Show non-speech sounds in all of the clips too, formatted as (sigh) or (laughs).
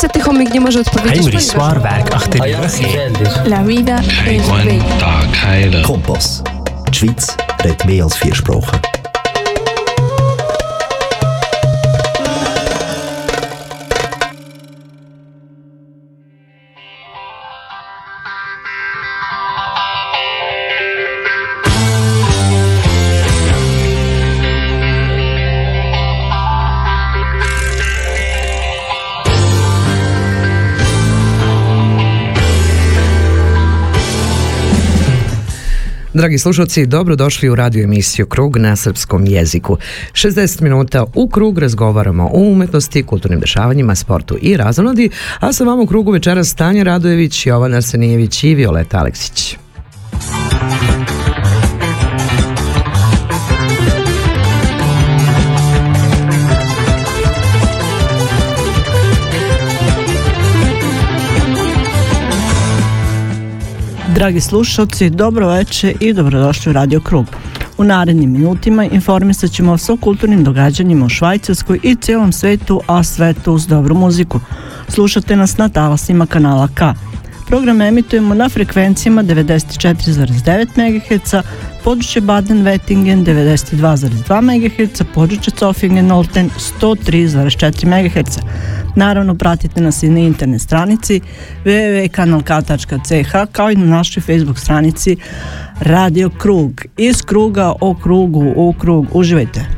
se ticho mi gdje može odpowiedzieć. Heinrich Swarberg, ach der La vida es bella. Kompass. Die Schweiz redet mehr als vier Sprachen. Dragi slušalci, dobrodošli u radio emisiju Krug na srpskom jeziku. 60 minuta u krug razgovaramo o umetnosti, kulturnim dešavanjima, sportu i razonodi, a sa vama u krugu večeras Tanja Radojević, Jovan Arsenijević i Violeta Aleksić. Dragi slušalci, dobro večer i dobrodošli u Radio Krug. U narednim minutima informisat ćemo o kulturnim događanjima u Švajcarskoj i cijelom svetu, a sve to uz dobru muziku. Slušate nas na talasima kanala K. Program emitujemo na frekvencijama 94,9 MHz, područje Baden-Wettingen 92,2 MHz, područje Zofingen-Olten 103,4 MHz. Naravno, pratite nas i na internet stranici www.kanalk.ch kao i na našoj Facebook stranici Radio Krug. Iz kruga o krugu u krug. Uživajte!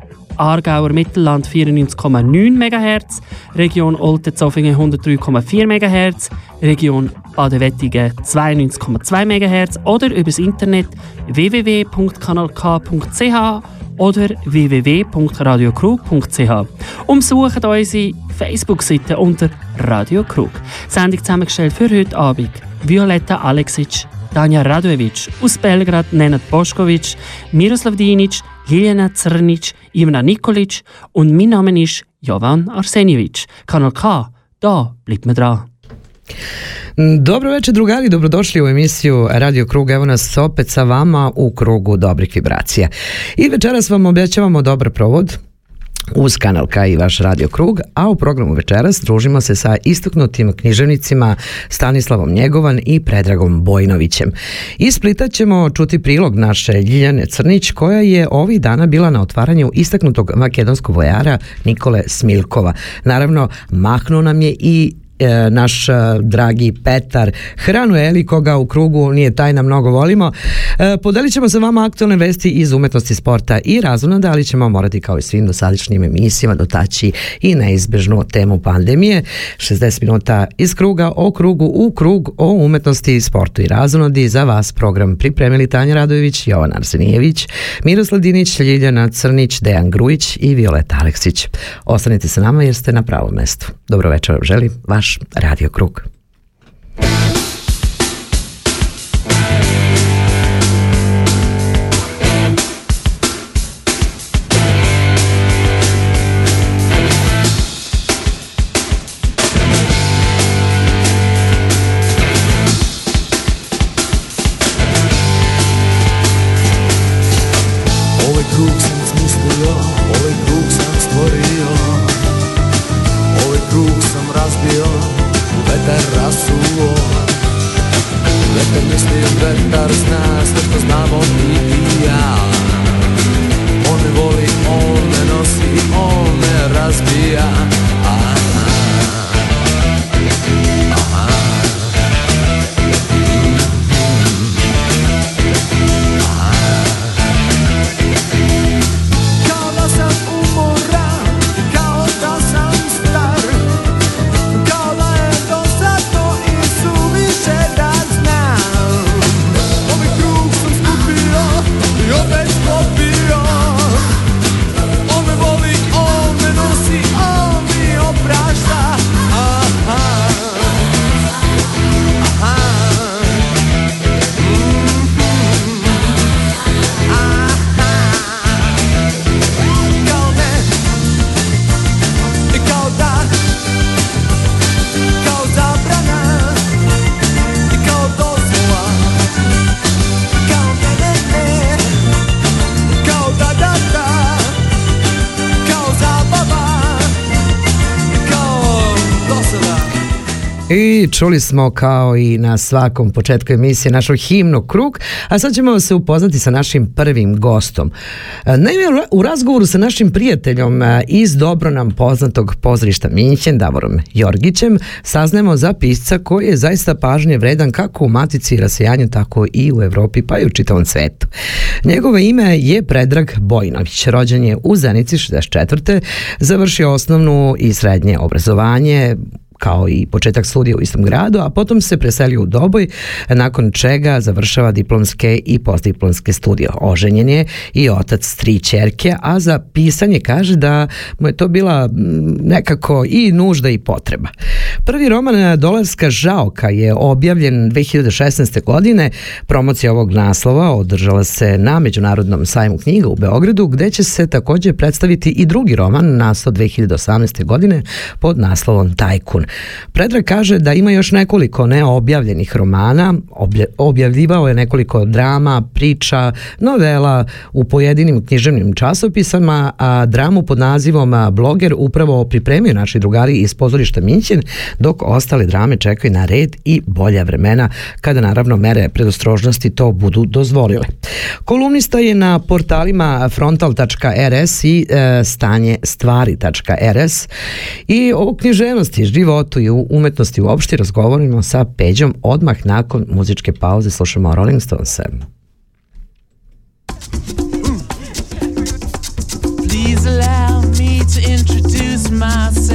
Aargauer Mittelland 94,9 MHz, Region Olten-Zofingen 103,4 MHz, Region Baden-Wettigen 92,2 MHz oder übers Internet www.kanalk.ch oder www.radiokrug.ch. Umsuchen unsere Facebook-Seite unter Radio Krug. Sendung zusammengestellt für heute Abend Violetta Aleksic, Tanja Radojevic, aus Belgrad Nenad Boškovic, Miroslav Dinic, Liliana Crnic, Ivana Nikolic und mein Name Jovan Arsenjević. Kanal K, da bleibt man dran. Dobro večer drugari, dobrodošli u emisiju Radio Krug. Evo nas opet sa vama u krugu dobrih vibracija. I večeras vam objaćavamo dobar provod, uz kanal K i vaš radio krug, a u programu večeras družimo se sa istaknutim književnicima Stanislavom Njegovan i Predragom Bojnovićem. Iz Splita ćemo čuti prilog naše Ljiljane Crnić koja je ovih dana bila na otvaranju istaknutog makedonskog vojara Nikole Smilkova. Naravno, mahnuo nam je i E, naš e, dragi Petar Hranueli, koga u krugu nije tajna mnogo volimo. E, podelit ćemo sa vama aktualne vesti iz umetnosti sporta i razvoda, ali ćemo morati kao i svim dosadašnjim emisijama dotaći i neizbežnu temu pandemije. 60 minuta iz kruga o krugu u krug o umetnosti, sportu i razvodi. Za vas program pripremili Tanja Radojević, Jovan Arsenijević, Miroslav Dinić, Ljiljana Crnić, Dejan Grujić i Violeta Aleksić. Ostanite sa nama jer ste na pravom mestu. Dobro večer, želim vaš Radio Krug. Čuli smo kao i na svakom početku emisije našu himnu Krug, a sad ćemo se upoznati sa našim prvim gostom. E, naime, u razgovoru sa našim prijateljom e, iz dobro nam poznatog pozorišta Minhen, Davorom Jorgićem, saznemo za pisca koji je zaista pažnje vredan kako u Matici i Rasijanju, tako i u Evropi, pa i u čitavom svetu. Njegovo ime je Predrag Bojnović. Rođen je u Zenici 64. Završio osnovnu i srednje obrazovanje kao i početak studija u istom gradu, a potom se preselio u Doboj, nakon čega završava diplomske i postdiplomske studije. Oženjen je i otac tri čerke, a za pisanje kaže da mu je to bila nekako i nužda i potreba. Prvi roman Dolarska žaoka je objavljen 2016. godine. Promocija ovog naslova održala se na Međunarodnom sajmu knjiga u Beogradu, gde će se takođe predstaviti i drugi roman nastao 2018. godine pod naslovom Tajkun. Predrag kaže da ima još nekoliko neobjavljenih romana, objavljivao je nekoliko drama, priča, novela u pojedinim književnim časopisama, a dramu pod nazivom Bloger upravo pripremio naši drugari iz pozorišta Minćen, dok ostale drame čekaju na red i bolja vremena, kada naravno mere predostrožnosti to budu dozvolile. Kolumnista je na portalima frontal.rs i e, stanje stvari.rs i o književnosti, životu, životu i u umetnosti uopšte razgovorimo sa Peđom odmah nakon muzičke pauze slušamo Rolling Stones. Please allow me to introduce myself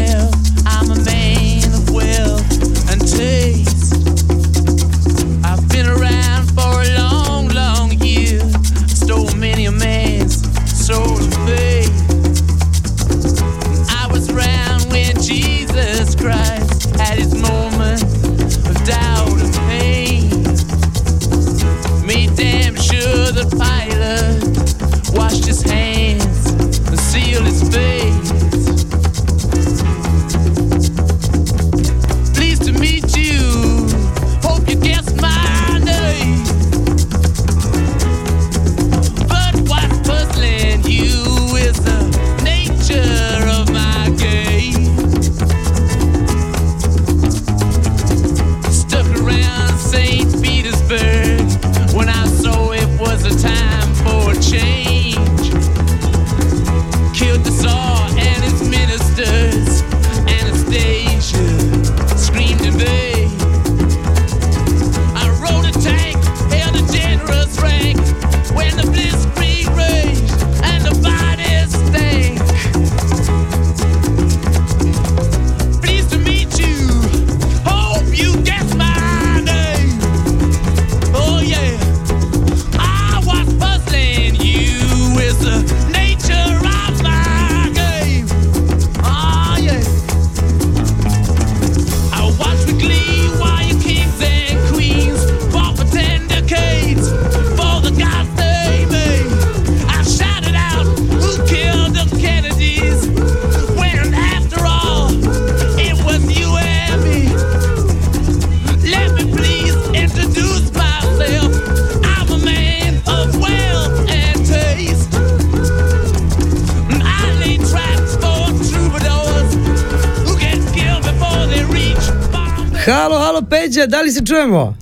čujemo?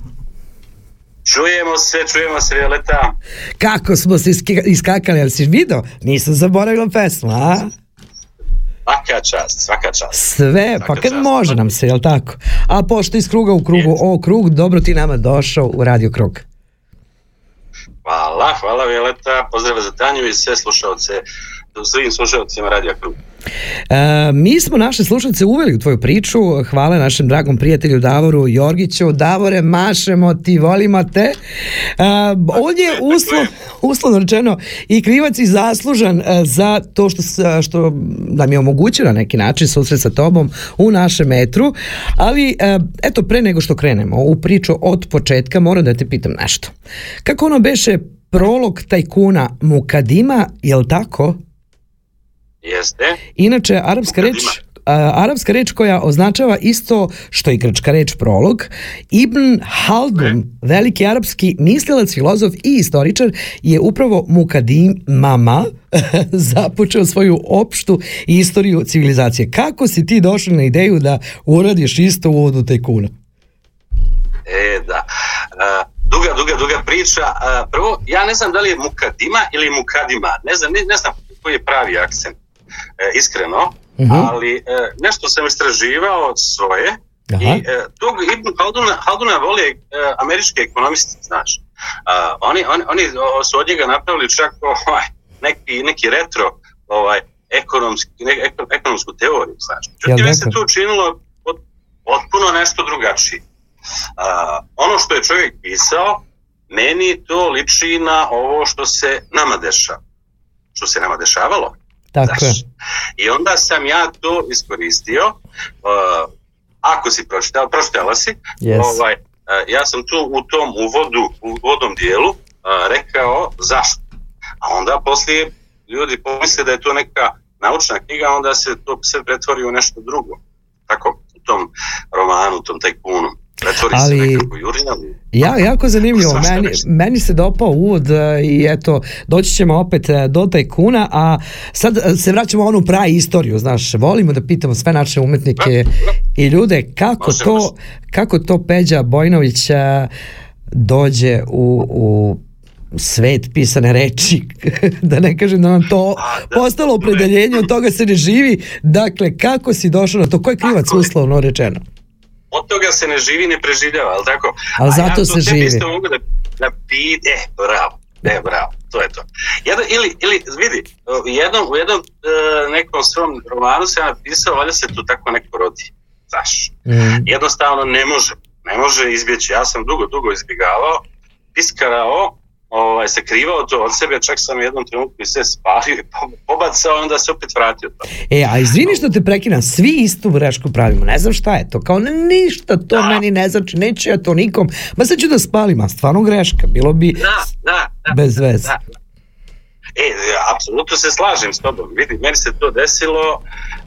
Čujemo se, čujemo se, Violeta. Kako smo se iskakali, ali si video? Nisam zaboravila pesmu, a? Svaka čast, svaka čast. Sve, pa Svaka kad čast. može nam se, jel tako? A pošto iz kruga u krugu, Jest. o krug, dobro ti nama došao u Radio Krug. Hvala, hvala Violeta. Pozdrav za Tanju i sve slušalce, svim slušalcima Radija Krug. E, mi smo naše slušalce uveli u tvoju priču, hvala našem dragom prijatelju Davoru Jorgiću. Davore, mašemo ti, volimo te. E, on je (laughs) uslov, uslovno rečeno i krivac i zaslužan e, za to što, što nam je omogućio na neki način susret sa tobom u našem metru, ali e, eto pre nego što krenemo u priču od početka moram da te pitam nešto. Kako ono beše prolog tajkuna Mukadima, jel tako? Jeste? Inače, arapska reč, arapska reč koja označava isto što i grčka reč prolog. Ibn Haldun, veliki arapski mislilac, filozof i istoričar, je upravo Mukadim Mama (laughs) započeo svoju opštu istoriju civilizacije. Kako si ti došao na ideju da uradiš isto u uvodu tajkuna? E, da. Uh, duga, duga, duga priča. Prvo, ja ne znam da li je Mukadima ili Mukadima. Ne znam, ne, ne znam koji je pravi akcent. Uh, iskreno. Uh Mhm. -huh. Ali uh, nešto sam istraživao svoje Aha. i uh, tog Ibn Halduna, Halduna vole uh, američki ekonomisti, znaš. Oni, oni, oni su od njega napravili čak (laughs) ovaj, neki, neki retro ovaj, ekonomski, ne, eko- ekonomsku teoriju, znaš. Međutim, se tu učinilo pot- potpuno nešto drugačije. Ono što je čovjek pisao, meni to liči na ovo što se nama dešava. Što se nama dešavalo. Tako je. I onda sam ja to iskoristio. Uh, ako si pročitala, pročitala si, Yes. ovaj, uh, ja sam tu u tom uvodu, u uvodnom dijelu uh, rekao zašto. A onda poslije ljudi pomisle da je to neka naučna knjiga, onda se to sve pretvori u nešto drugo. Tako, u tom romanu, u tom tajkunu. Pretvori Ali-. Ja, jako zanimljivo. Meni, meni se dopao uvod e, i eto, doći ćemo opet e, do tajkuna, a sad e, se vraćamo u onu pravi istoriju, znaš, volimo da pitamo sve naše umetnike i ljude kako to, kako to Peđa Bojnović dođe u, u svet pisane reči, (laughs) da ne kažem da nam to A, da, postalo opredeljenje, od toga se ne živi, dakle, kako si došao na to, ko je krivac uslovno rečeno? Od toga se ne živi, ne preživljava, ali tako? Ali zato ja se živi. isto mogu da, da pi, e, bravo, e, bravo, to je to. Jedan, ili, ili, vidi, u jednom, u jednom e, nekom svom romanu sam napisao, valjda se tu tako neko rodi, znaš. Mm. Jednostavno ne može, ne može izbjeći. Ja sam dugo, dugo izbjegavao, piskarao, ovaj, sakrivao to od sebe, čak sam u jednom trenutku i sve spalio i po- pobacao, onda se opet vratio to. E, a izvini što te prekidam, svi istu grešku pravimo, ne znam šta je to, kao ništa to Da. meni ne znači, neću ja to nikom, ma sad ću da spalim, a stvarno greška, bilo bi Da, da, da. bez veze. Da. E, apsolutno se slažem s tobom. Vidi, meni se to desilo,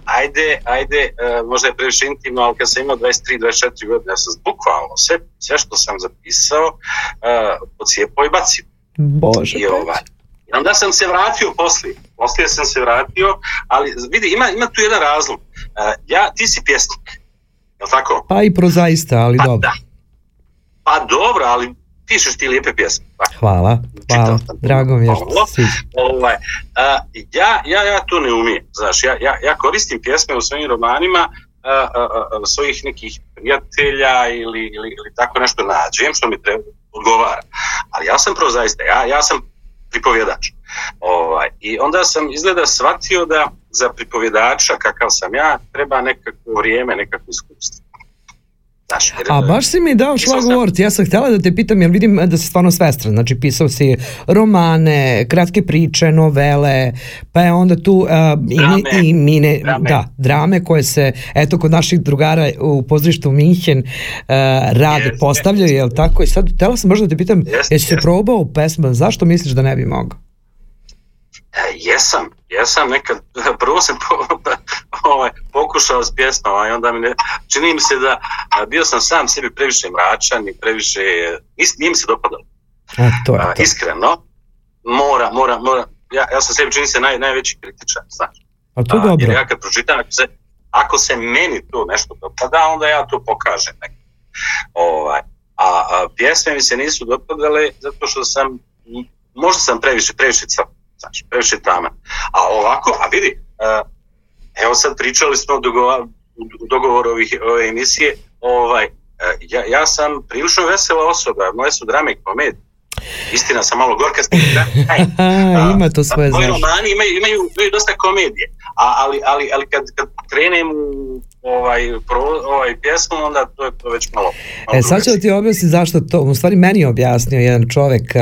ajde, ajde, e, možda je previše intimno, ali kad sam imao 23-24 godine, ja sam bukvalno sve, sve što sam zapisao, uh, pocijepao i bacio. Bože, I, ovaj, onda sam se vratio poslije. Poslije sam se vratio, ali vidi, ima, ima tu jedan razlog. Uh, ja, ti si pjesnik, je li tako? pa i prozaista, ali Pa dobro. da. Pa dobro, ali pišeš ti lijepe pjesme. Pa, Hvala, hvala, drago mi je što ovaj, a, ja, ja, ja to ne umijem, znaš, ja, ja, ja koristim pjesme u svojim romanima a, a, a, svojih nekih prijatelja ili, ili, ili tako nešto nađem što mi treba, odgovara. Ali ja sam prozaista, ja, ja sam pripovjedač. Ovaj, I onda sam izgleda shvatio da za pripovjedača kakav sam ja treba nekako vrijeme, nekako iskustvo. A baš si mi dao šlagvort, ja sam htjela da te pitam, jer vidim da si stvarno svestran, znači pisao si romane, kratke priče, novele, pa je onda tu uh, i, Drame. i mine, Drame. da, drame koje se, eto, kod naših drugara u pozorištu Minhen uh, rade, Jeste. postavljaju, jel tako? I sad, htjela sam možda da te pitam, Jeste, jesi se jeste. probao pesma, zašto misliš da ne bi mogao? E, jesam, jesam nekad, (laughs) prvo sam po, (laughs) ovaj, pokušao s pjesmama i onda mi ne, čini mi se da a, bio sam sam sebi previše mračan i previše, nis, nije mi se dopadalo, A, to je a, to. iskreno, mora, mora, mora, ja, ja sam sebi čini se naj, najveći kritičar, znaš, A to je A, dobro. jer ja kad pročitam, ako se, ako se meni to nešto dopada, onda ja to pokažem nekako. Ovaj, a, a pjesme mi se nisu dopadale zato što sam, možda sam previše, previše crn, znači, previše taman. A ovako, a vidi, uh, evo sad pričali smo o dogovor, dogovoru ovih, ove emisije, ovaj, uh, ja, ja sam prilično vesela osoba, moje su drame i komedije. Istina sam malo gorka s tim, da, (laughs) A, ima to svoje, Moji romani imaju, imaju, imaju dosta komedije, a, ali, ali, ali kad, kad krenem u ovaj, pro, ovaj pjesmu, onda to je to već malo... malo e, sad ću da ti objasniti zašto to, u stvari meni je objasnio jedan čovek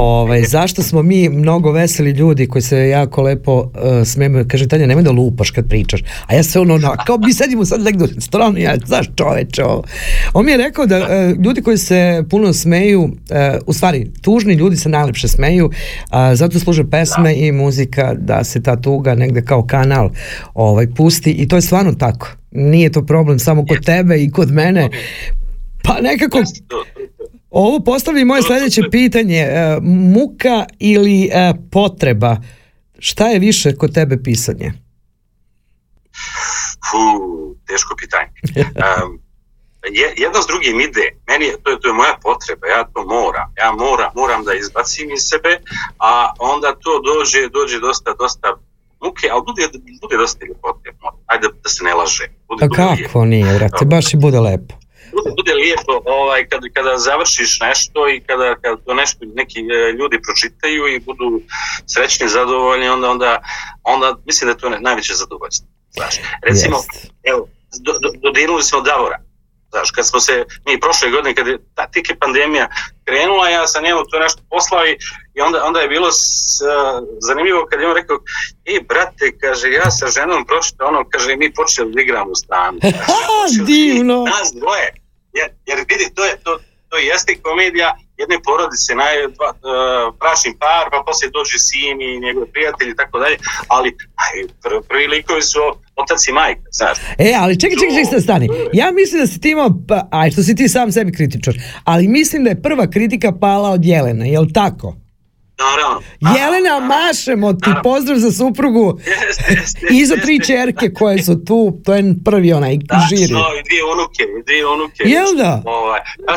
Ovaj, zašto smo mi mnogo veseli ljudi koji se jako lepo uh, smijemo, kaže Tanja, nemoj da lupaš kad pričaš. A ja se ono, ono kao mi sedimo sad negdje strano, ja, znaš čoveče ovo. On mi je rekao da uh, ljudi koji se puno smeju, uh, u stvari, tužni ljudi se najlepše smeju, uh, zato služe pesme da. i muzika da se ta tuga negde kao kanal ovaj, pusti i to je stvarno tako. Nije to problem samo kod tebe i kod mene. Pa nekako ovo postavlja moje sljedeće pitanje. E, muka ili e, potreba? Šta je više kod tebe pisanje? Fu, teško pitanje. (laughs) Um, jedno s drugim ide. Meni je, to, je, to je moja potreba, ja to moram. Ja moram, moram da izbacim iz sebe, a onda to dođe, dođe dosta, dosta muke, ali bude, bude dosta ljepote. Ajde da se ne laže. Bude, a kako nije, vrati, baš i bude lepo bude, bude lijepo ovaj, kada, kada završiš nešto i kada, kada to nešto neki e, ljudi pročitaju i budu srećni, zadovoljni, onda, onda, onda mislim da je to najveće zadovoljstvo. Znaš, recimo, yes. evo, do, do, dodirnuli smo Davora. Znaš, kad smo se, mi prošle godine, kad je ta tike pandemija krenula, ja sam njemu to nešto poslao i, i onda, onda je bilo s, uh, zanimljivo kad je on rekao, ej brate, kaže, ja sa ženom pročitao ono, kaže, mi počeli da igramo u stanu. (laughs) Divno! Nas dvoje jer, jer vidi, to je, to, to jeste komedija jedne porodice, naj, dva, uh, bračni par, pa poslije dođe sin i njegov prijatelj i tako dalje, ali aj, pr, prvi likovi su otac i majka, znaš. E, ali čekaj, čekaj, čekaj, stani. Ja mislim da si ti imao, pa, aj, što si ti sam sebi kritičar, ali mislim da je prva kritika pala od Jelena, je li tako? Naravno. Jelena, mašemo ti, pozdrav za suprugu. (laughs) Jeste, jeste. I za tri čerke koje su tu, to je prvi onaj da, žiri. Da, i dvije unuke, i dvije unuke. Jel da? Ovaj, ja,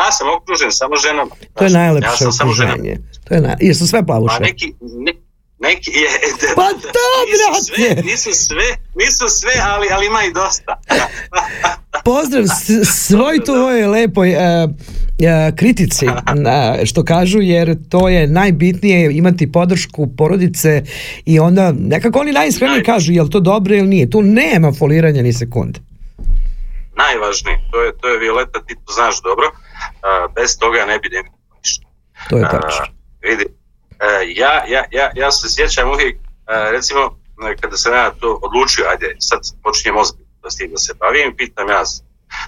ja sam okružen samo ženama. To je najlepše ja okruženje. To je naj... Jesu sve plavuše? Pa neki, ne, neki je, (laughs) da, pa to, nisu sve, nisu sve, nisu sve, ali, ali ima i dosta. Pozdrav svoj tvoj lepoj uh, kritici, uh, (laughs) što kažu, jer to je najbitnije imati podršku porodice i onda nekako oni najiskrenije kažu jel to dobro ili nije. Tu nema foliranja ni sekunde. Najvažnije, to je, to je Violeta, ti to znaš dobro, uh, bez toga ne bi ne ništa. To je tačno. Vidi, ja, ja, ja, ja se sjećam uvijek, uh, recimo, kada sam ja to odlučio, ajde, sad počinjem ozbiljno s tim da se bavim, pitam ja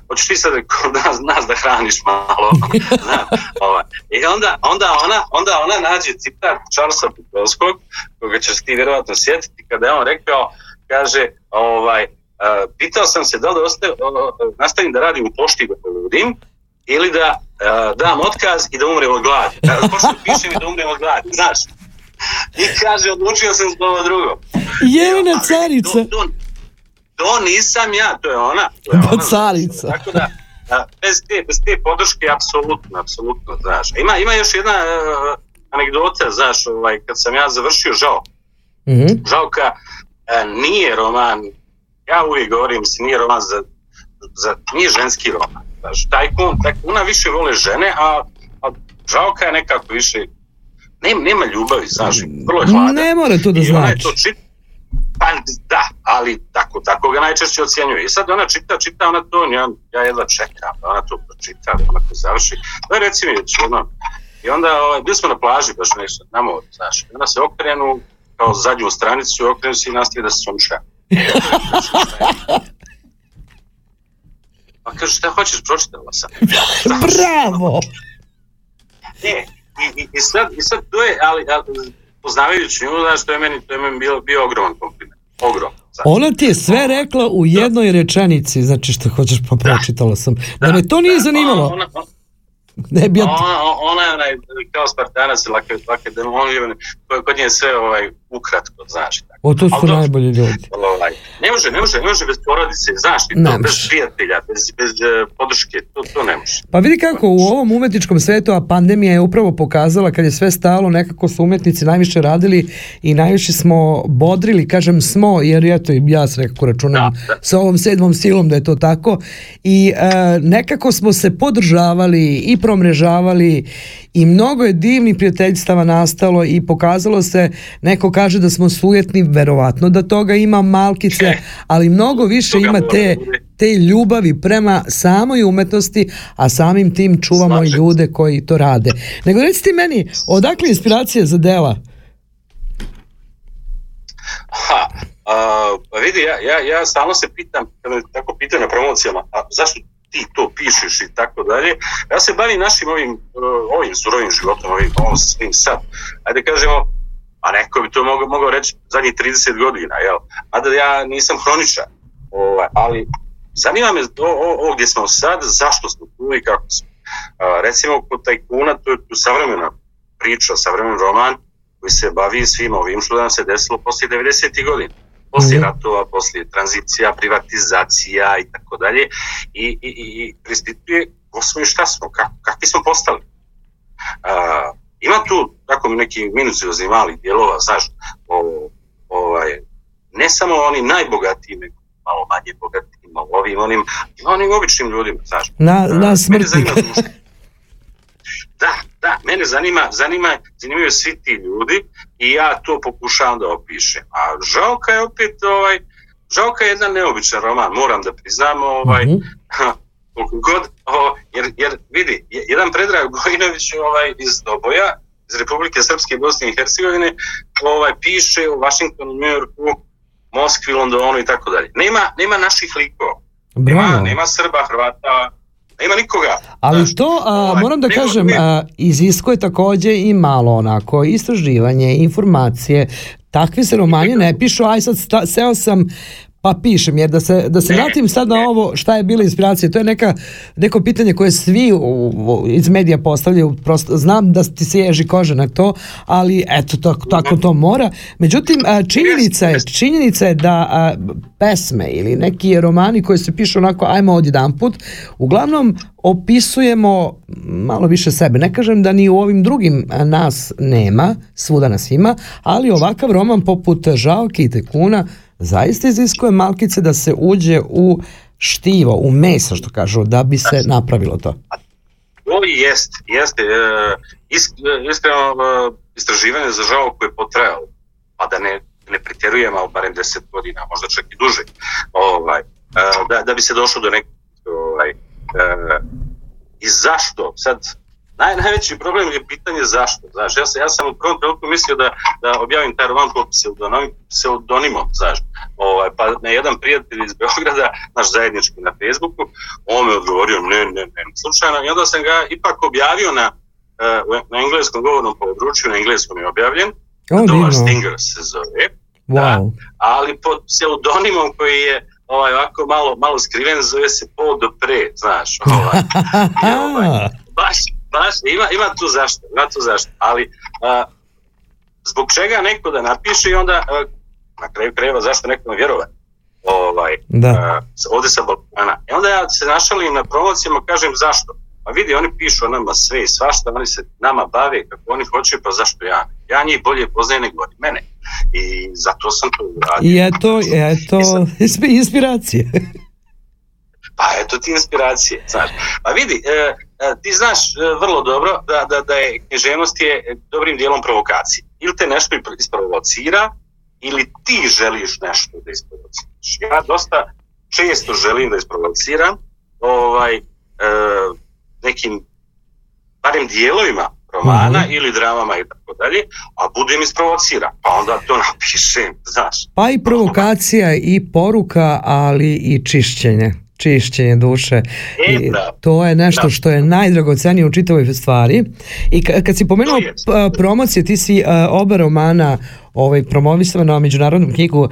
hoćeš ti sad kod nas, nas da hraniš malo? (laughs) Na, ovaj. i onda, onda, ona, onda ona nađe citat Charlesa Bukowskog koga ćeš ti vjerovatno sjetiti kada je on rekao kaže ovaj, uh, pitao sam se da li ostaje, uh, nastavim da radim u pošti poludim ili da uh, dam otkaz i da umrem od gladi. Da počnem pišem i da umrem od gladi znaš. I kaže odlučio sam za ovo drugo. Jelena carica. to, to, to nisam ja, to je ona. To je ona carica. Tako da, bez, te, bez te podrške, apsolutno, apsolutno, znaš. Ima, ima još jedna uh, anegdota, znaš, ovaj, kad sam ja završio žao. Mm -hmm. Žalka uh, nije roman, ja uvijek govorim, mislim, nije roman za, za nije ženski roman. Znaš, tajkun, tajkuna više vole žene, a, a žalka je nekako više nema, nema ljubavi, znaš, vrlo je hlada. Ne mora to da znači. I ona je to čit, Pa da, ali tako, tako ga najčešće ocjenjuje. I sad ona čita, čita, ona to, ja, ja jedva čekam, ona to pročita, ona to završi. Je recimo već ono. I onda ovaj, bili smo na plaži baš nešto, na moru, znaš. I onda se okrenu, kao zadnju stranicu, okrenu se i nastavi da se sunša. Pa kaže, šta hoćeš, pročitala sam. Bravo! E, i, i, i, sad, i sad to je, ali, ali poznavajući nju, znaš, to je meni, to je meni bio, bio ogroman kompliment. Ogrom. Ona ti je sve rekla u jednoj rečenici, znači što hoćeš pa pročitala sam. Da, da me to nije zanimalo. Ona, ona, Ne bi ona, ona je onaj, kao Spartanac, lake, lake demonirane, kod nje sve ovaj, ukratko, znaš. Tako. O, to su Ali, najbolji ljudi. Ovaj, ne može, ne može, ne može bez porodice, znaš, ne to, bez prijatelja, bez, bez uh, podrške, to, to ne može. Pa vidi kako u ovom umetničkom svetu, a pandemija je upravo pokazala kad je sve stalo, nekako su umetnici najviše radili i najviše smo bodrili, kažem smo, jer eto, ja se nekako računam da, da. sa ovom sedmom silom da je to tako i uh, nekako smo se podržavali i promrežavali i mnogo je divnih prijateljstava nastalo i pokazalo se, neko kaže da smo sujetni, verovatno da toga ima malkice, (laughs) ali mnogo više ima te, te ljubavi prema samoj umetnosti, a samim tim čuvamo ljude koji to rade. Nego recite meni, odakle inspiracija za dela? Ha, pa vidi, ja, ja, ja stalno se pitam, kada tako pitam na promocijama, a zašto ti to pišeš i tako dalje. Ja se bavim našim ovim, uh, ovim surovim životom, ovim, ovim svim sad. Ajde kažemo, a neko bi to mogao, mogao reći zadnjih 30 godina, jel? A da ja nisam hroničar, ovaj, ali zanima me ovo gdje smo sad, zašto smo tu i kako smo. Uh, recimo, kod tajkuna, to je tu savremena priča, savremen roman koji se bavi svim ovim što nam se desilo poslije 90. godina poslije mm ratova, poslije tranzicija, privatizacija i tako dalje i, i, i prispituje ko smo i šta smo, kak, kakvi smo postali. Uh, ima tu tako neki minuciozni mali dijelova, znaš, o, ovaj, ne samo oni najbogatiji, nego malo manje bogati, malo ovim, onim, onim običnim ljudima, znaš. Na, na smrtnik. Mene zanima, zanima, zanimaju svi ti ljudi i ja to pokušavam da opišem. A Žalka je opet, ovaj, Žalka je jedan neobičan roman, moram da priznam, ovaj, mm god, o, jer, jer vidi, jedan Predrag Bojinović ovaj, iz Doboja, iz Republike Srpske, Bosne i Hercegovine, ovaj, piše u Washingtonu, New Yorku, Moskvi, Londonu i tako dalje. Nema, nema naših likova. Nema, nema Srba, Hrvata, nema nikoga. Ali to, ovaj, moram da kažem, a, iziskuje također i malo onako istraživanje, informacije. Takvi se romani ne pišu, aj sad seo sam pa pišem, jer da se, da se vratim sad na ovo šta je bila inspiracija, to je neka, neko pitanje koje svi iz medija postavljaju, prosto znam da ti se ježi koža na to, ali eto, tako, tako to mora. Međutim, činjenica je, činjenica je da pesme ili neki romani koji se pišu onako, ajmo od jedan put, uglavnom opisujemo malo više sebe. Ne kažem da ni u ovim drugim nas nema, svuda nas ima, ali ovakav roman poput Žalke i Tekuna zaista iziskuje malkice da se uđe u štivo, u meso što kažu, da bi se napravilo to. To jest, jeste. iskreno e, istraživanje za koje je potrajalo, pa da ne, ne pretjerujem, ali barem deset godina, možda čak i duže, ovaj, e, da, da bi se došlo do nekog e, i zašto? Sad, Naj, najveći problem je pitanje zašto. Znaš, ja, sam, ja sam u prvom trenutku mislio da, da objavim taj roman pod pseudonimom, znaš. Ovaj, pa na jedan prijatelj iz Beograda, naš zajednički na Facebooku, on me odgovorio ne, ne, ne, slučajno. I onda sam ga ipak objavio na, uh, na engleskom govornom području, na engleskom je objavljen. Oh, Dollar Stinger se zove. Wow. ali pod pseudonimom koji je ovaj, ovako malo, malo skriven, zove se Paul Pre, znaš. Ovaj, (laughs) ovaj, baš, baš, ima, ima tu zašto, ima tu zašto, ali a, zbog čega neko da napiše i onda a, na kraju krajeva zašto nekom vjerovati ovaj, da. A, ovdje sa Balkana. I onda ja se našalim na promocijama, kažem zašto? Pa vidi, oni pišu o nama sve i svašta, oni se nama bave kako oni hoće, pa zašto ja? Ja njih bolje poznajem nego oni mene. I zato sam to uradio. I eto, eto, (laughs) inspiracije. (laughs) Pa eto ti inspiracije, znaš. Pa vidi, e, e, ti znaš e, vrlo dobro da, da, da je književnost je dobrim dijelom provokacije. Ili te nešto isprovocira, ili ti želiš nešto da isprovociraš. Ja dosta često želim da isprovociram ovaj, nekim barem dijelovima romana mhm. ili dramama i tako dalje, a budem isprovociran, pa onda to napišem, znaš. Pa i provokacija i poruka, ali i čišćenje čišćenje duše. I to je nešto što je najdragocenije u čitavoj stvari. I kad si pomenuo promocije, ti si oba romana ovaj, promovisao na međunarodnom knjigu,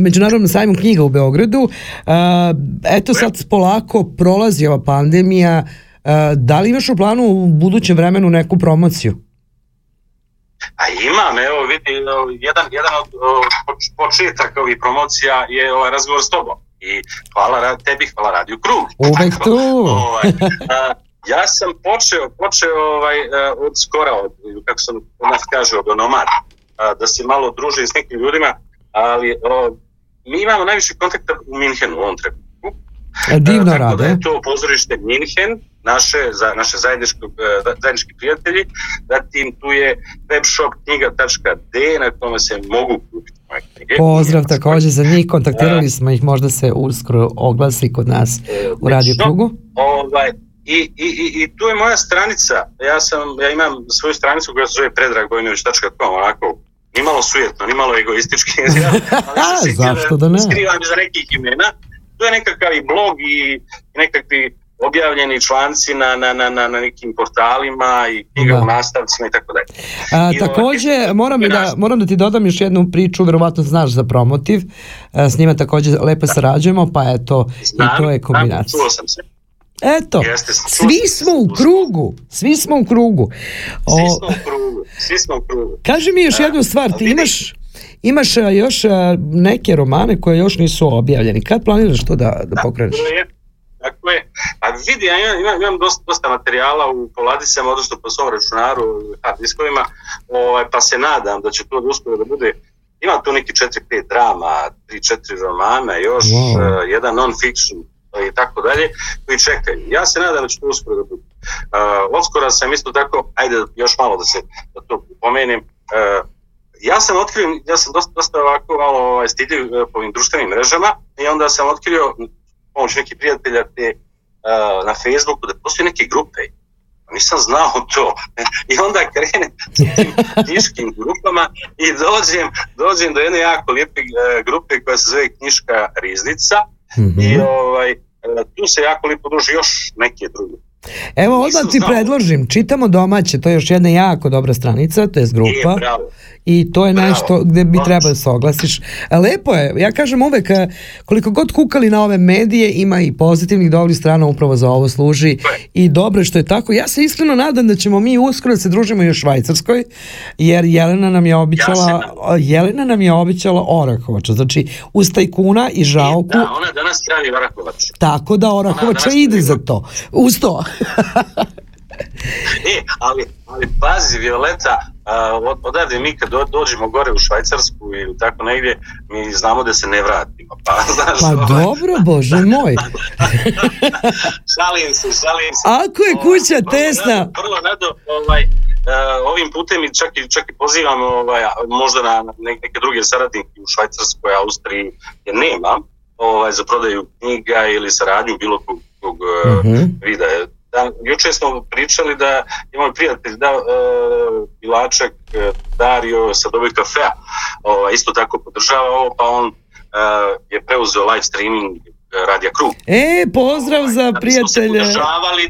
međunarodnom sajmu knjiga u Beogradu. Eto sad polako prolazi ova pandemija. Da li imaš u planu u budućem vremenu neku promociju? A imam, evo vidi, jedan, jedan od početaka ovih promocija je ovaj razgovor s tobom i hvala tebi, hvala Radio Krug. (laughs) Uvek tu. ovaj, ja sam počeo, počeo ovaj, od skora, od, kako sam nas kaže, od onomad, da se malo družim s nekim ljudima, ali mi imamo najviše kontakta u Minhenu u ovom trenutku. Divno Tako rade. da je to pozorište Minhen, naše, za, naše zajednički, zajednički prijatelji, zatim tu je webshop knjiga.d na kome se mogu kupiti moje knjige. Pozdrav također za njih, kontaktirali smo ih, možda se uskoro oglasi kod nas u Radio Krugu. Ovaj, i, i, i, tu je moja stranica, ja sam, ja imam svoju stranicu koja se zove predragbojnović.com, onako nimalo sujetno, nimalo egoistički. (laughs) (laughs) Zašto da ne? Skrivam za nekih imena. To je nekakav i blog i nekakvi objavljeni članci na, na, na, na nekim portalima i knjiga u nastavcima i tako dalje. Također, moram, da, moram da ti dodam još jednu priču, verovatno znaš za promotiv, s njima također lepo sarađujemo, pa eto, znam, i to je kombinacija. Znam, sam se. Eto, svi smo u krugu, svi smo u krugu. O, svi smo u krugu, svi smo u krugu. Kaži mi još jednu stvar, ti imaš, imaš još neke romane koje još nisu objavljeni. Kad planiraš to da, da pokreneš? Tako je. A vidi, ja imam, imam dosta, dosta materijala u poladicama, odnosno po svom računaru, hard diskovima, ovaj, pa se nadam da će to uskoro da bude ima tu neki 4-5 drama, 3-4 romana, još wow. uh, jedan non-fiction i tako dalje, koji čekaju. Ja se nadam da će to uskoro da bude. Uh, odskora sam isto tako, ajde još malo da se da to pomenem, uh, ja sam otkrio, ja sam dosta, dosta ovako malo ovaj, stidljiv po ovim društvenim mrežama i onda sam otkrio pomoć nekih prijatelja te, uh, na Facebooku da postoje neke grupe. Nisam znao to. (laughs) I onda krenem s tim (laughs) knjiškim grupama i dođem, dođem do jedne jako lijepe uh, grupe koja se zove Knjiška Riznica mm-hmm. i ovaj, uh, tu se jako lijepo druži još neke druge. Evo, odmah ti predložim, čitamo domaće, to je još jedna jako dobra stranica, to je grupa. Je, bravo. I to je nešto gdje bi trebalo da se oglasiš. Lepo je, ja kažem uvek, koliko god kukali na ove medije, ima i pozitivnih dobrih strana, upravo za ovo služi. I dobro je što je tako. Ja se iskreno nadam da ćemo mi uskoro da se družimo i u Švajcarskoj, jer Jelena nam je običala, ja Jelena nam je običala Orahovača, znači uz tajkuna i žalku. Da, ona danas pravi Orahovač. Tako da Orahovača ide za to. Uz to. (laughs) e, ali, ali pazi, Violeta, uh, odavde mi kad dođemo gore u Švajcarsku ili tako negdje, mi znamo da se ne vratimo. Pa, (laughs) znaš, pa ovaj... dobro, bože moj. (laughs) šalim se, šalim se. Ako je kuća ovaj, tesna. Vrlo rado, ovaj, uh, ovim putem i čak, i čak i pozivam ovaj, možda na neke druge saradnike u Švajcarskoj, Austriji, jer nema ovaj, za prodaju knjiga ili saradnju bilo kog, kog mm-hmm. vida da, juče smo pričali da imamo prijatelj da, uh, Bilaček e, Dario sa Doboj kafea uh, isto tako podržava ovo pa on uh, je preuzeo live streaming Radija Krug. E, pozdrav za da prijatelje. Da se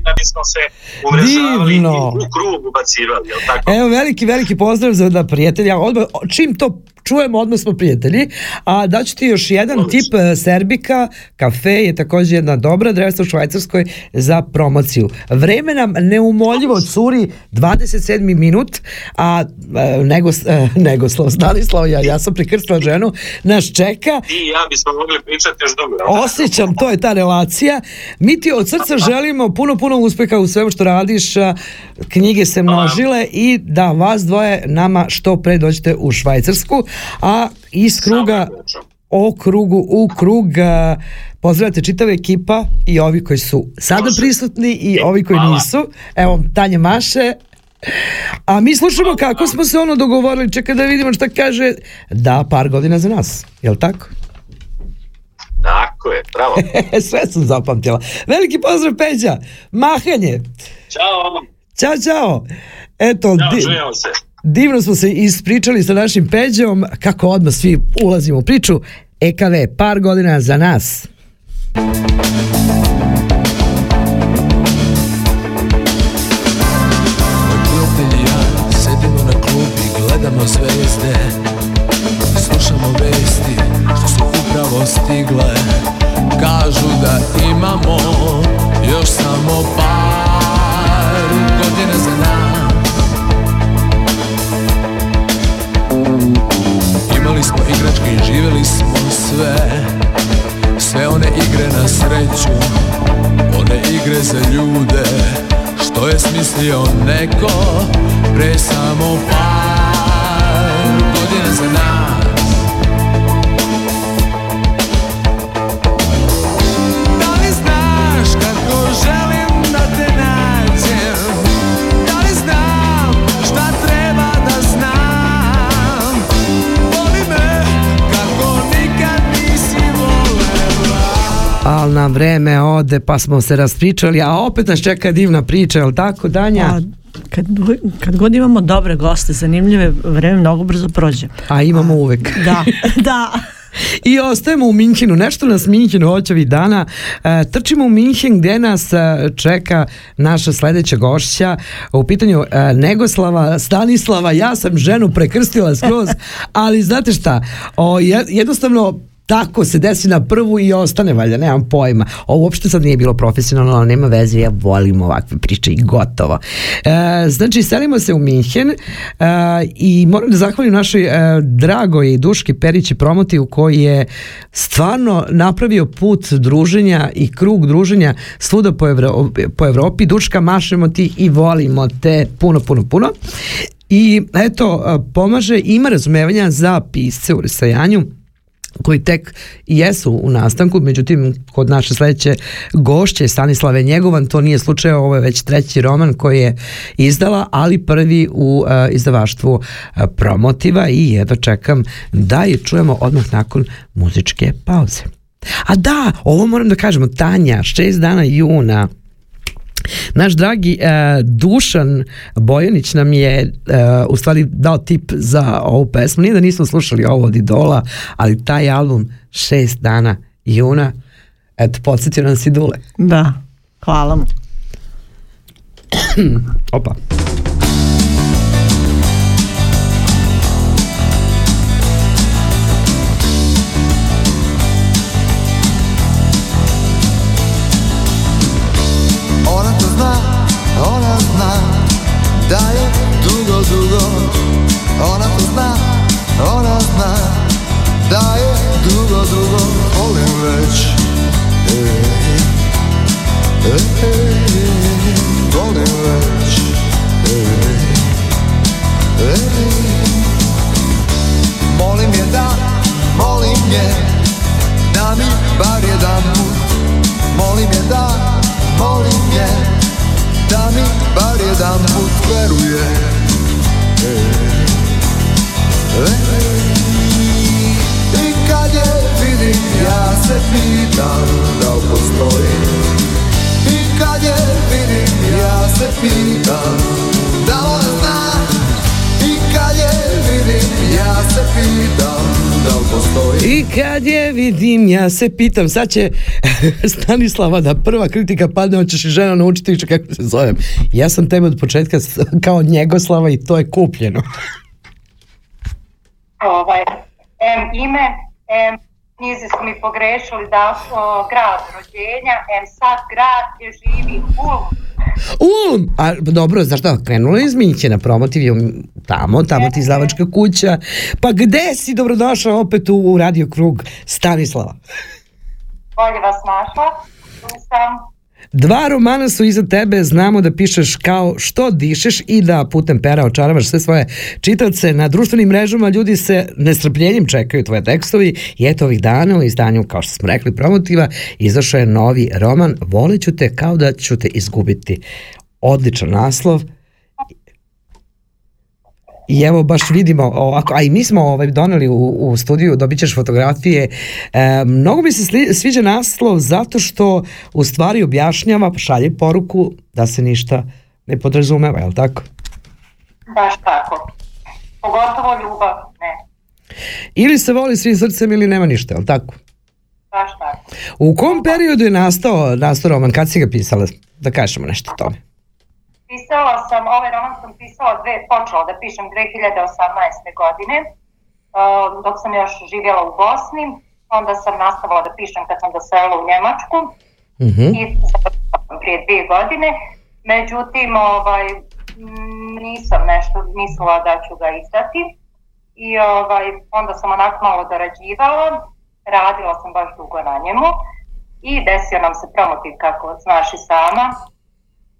da bismo se umrežavali Divno. i u krug ubacivali, jel tako? Evo, veliki, veliki pozdrav za da prijatelja. Odmah, čim to čujemo, odmah smo prijatelji. A daću ti još jedan Odlično. tip e, Serbika, kafe je također jedna dobra adresa u Švajcarskoj za promociju. Vreme nam neumoljivo curi 27. minut, a e, nego, e, Negoslav Stanislav, ja, ja sam prikrstila ženu, nas čeka. I ja bismo mogli pričati još dugo. Osjećam, to je ta relacija. Mi ti od srca (laughs) želimo puno, puno uspeha u svemu što radiš. Knjige se množile i da vas dvoje nama što pre dođete u Švajcarsku a iz kruga o krugu u krug pozdravite čitava ekipa i ovi koji su sada prisutni i ovi koji nisu evo Tanja Maše a mi slušamo kako smo se ono dogovorili čekaj da vidimo šta kaže da par godina za nas jel tako? Tako je, bravo. (laughs) Sve sam zapamtila. Veliki pozdrav Peđa. Mahanje. Ćao. Ćao, čao. Eto, čujemo se. Divno smo se ispričali sa našim Peđom, kako odmah svi ulazimo u priču. EKV, par godina za nas. zvezde Slušamo vesti što su upravo stigle Kažu da imamo još samo par smo sve Sve one igre na sreću One igre za ljude. Što je smislio neko Pre samo par godina za nas nam vreme ode pa smo se raspričali, a opet nas čeka divna priča, jel tako Danja? Pa, kad, kad god imamo dobre goste, zanimljive, vreme mnogo brzo prođe. A imamo uvek. Da, (laughs) da. I ostajemo u Minhenu, nešto nas Minhen hoće ovih dana. E, trčimo u Minhen gdje nas e, čeka naša sledeća gošća. U pitanju e, Negoslava Stanislava, ja sam ženu prekrstila skroz, (laughs) ali znate šta, o, jednostavno tako se desi na prvu i ostane valjda, nemam pojma. Ovo uopšte sad nije bilo profesionalno, ali nema veze, ja volim ovakve priče i gotovo. E, znači, selimo se u Minhen e, i moram da zahvalim našoj e, dragoj Duški Perići u koji je stvarno napravio put druženja i krug druženja svuda po, Evro, po Evropi. Duška, mašemo ti i volimo te puno, puno, puno. I eto, pomaže, ima razumevanja za pisce u rasajanju koji tek jesu u nastanku, međutim kod naše sledeće gošće Stanislave Njegovan, to nije slučaj, ovo je već treći roman koji je izdala, ali prvi u uh, izdavaštvu uh, Promotiva i jedno čekam da je čujemo odmah nakon muzičke pauze. A da, ovo moram da kažemo, Tanja, šest dana juna, Naš dragi uh, Dušan Bojanić nam je uh, u stvari dao tip za ovu pesmu. Nije da nismo slušali ovo od Idola, ali taj album šest dana juna, eto, podsjetio nam si Dule. Da, hvala mu. (clears throat) Opa. Ja se pitam Sad će (laughs) Stanislava da prva kritika padne Hoćeš i žena naučiti više kako se zovem Ja sam tebe od početka kao Njegoslava i to je kupljeno ovaj, M ime, M knjizi su mi pogrešili da o, grad rođenja, M sad grad gdje živi Ulm. Ulm! A dobro, znaš šta, krenula iz Minćena, promotiv tamo, tamo ti izlavačka kuća. Pa gde si dobrodošao opet u, u Radio Krug Stanislava? Bolje vas našla, tu sam. Dva romana su iza tebe, znamo da pišeš kao što dišeš i da putem pera očaravaš sve svoje čitavce na društvenim mrežama, ljudi se nestrpljenjem čekaju tvoje tekstovi i eto ovih dana u izdanju, kao što smo rekli, promotiva, izašao je novi roman Voleću te kao da ću te izgubiti. Odličan naslov, I evo baš vidimo ovako, a i mi smo ovaj, doneli u, u studiju, dobit ćeš fotografije. E, mnogo mi se sli, sviđa naslov zato što u stvari objašnjava, šalje poruku da se ništa ne podrazumeva, je li tako? Baš tako. Pogotovo ljubav, ne. Ili se voli svim srcem ili nema ništa, je li tako? Baš tako. U kom periodu je nastao, nastao roman? Kad si ga pisala? Da kažemo nešto o tome. Pisala sam, ovaj roman sam pisala, dve, počela da pišem 2018. godine, uh, dok sam još živjela u Bosni, onda sam nastavila da pišem kad sam doselila u Njemačku. Mm -hmm. i prije dvije godine, međutim ovaj, nisam nešto mislila da ću ga izdati. I ovaj, onda sam onako malo dorađivala, radila sam baš dugo na njemu. I desio nam se promotiv kako znaš i sama,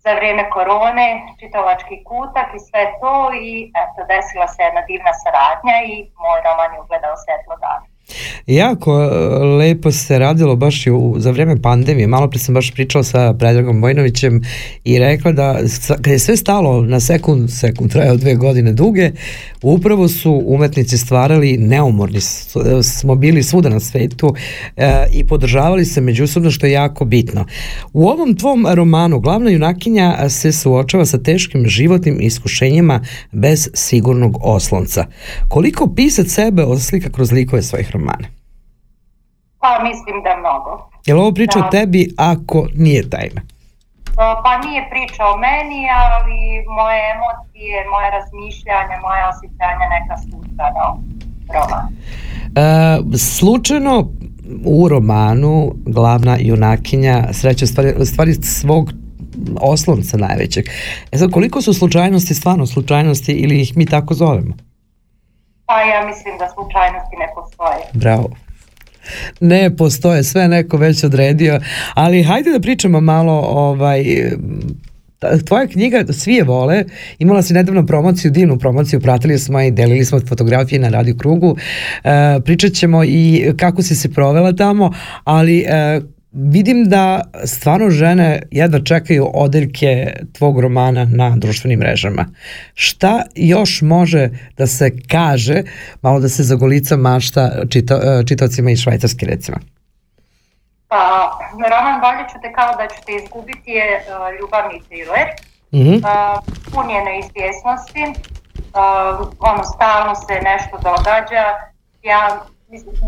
za vrijeme korone, čitalački kutak i sve to i eto, desila se jedna divna saradnja i moj roman je ugledao svetlo dana. Jako e, lepo se radilo baš i u, za vreme pandemije. Malo sam baš pričala sa Predragom Vojnovićem i rekla da kad je sve stalo na sekund, sekund trajao dve godine duge, upravo su umetnici stvarali neumorni, smo bili svuda na svetu e, i podržavali se međusobno što je jako bitno. U ovom tvom romanu glavna junakinja se suočava sa teškim životnim iskušenjima bez sigurnog oslonca. Koliko pisac sebe oslika kroz likove svojih romana? Pa mislim da mnogo. Je li ovo priča da. o tebi ako nije tajna? Pa nije priča o meni, ali moje emocije, moje razmišljanja, moje osjećanja neka su no, roman. E, slučajno u romanu glavna junakinja sreće stvari, stvari svog oslonca najvećeg. E sad, koliko su slučajnosti stvarno slučajnosti ili ih mi tako zovemo? Pa ja mislim da slučajnosti ne postoje. Bravo. Ne postoje, sve neko već odredio, ali hajde da pričamo malo ovaj tvoja knjiga Svi je vole, imala si nedavno promociju, divnu promociju, pratili smo i delili smo fotografije na Radio Krugu, e, pričat ćemo i kako si se provela tamo, ali e, vidim da stvarno žene jedva čekaju odeljke tvog romana na društvenim mrežama. Šta još može da se kaže, malo da se zagolica mašta čito, čitocima iz Švajcarske recimo? Pa, roman Bolje ću te kao da ću te izgubiti je uh, ljubavni thriller. Mm -hmm. pun je neizvjesnosti, ono stalno se nešto događa. Ja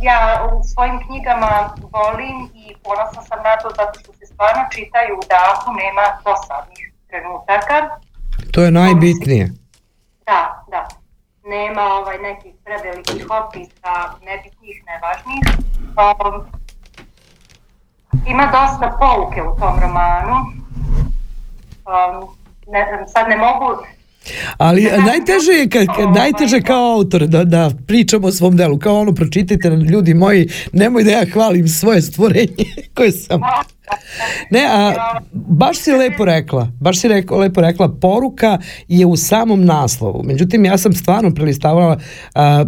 ja u svojim knjigama volim i ponosna sam na to zato što se stvarno čitaju u dahu, nema dosadnih trenutaka. To je najbitnije. Da, da. Nema ovaj nekih prevelikih opisa, nebitnih, nevažnih. Um, ima dosta pouke u tom romanu. Um, ne, sad ne mogu Ali najteže je ka, najteže kao autor da, da pričamo o svom delu, kao ono pročitajte ljudi moji, nemoj da ja hvalim svoje stvorenje (laughs) koje sam. Ne, a baš si lepo rekla, baš si rekla, lepo rekla, poruka je u samom naslovu. Međutim, ja sam stvarno prelistavala a,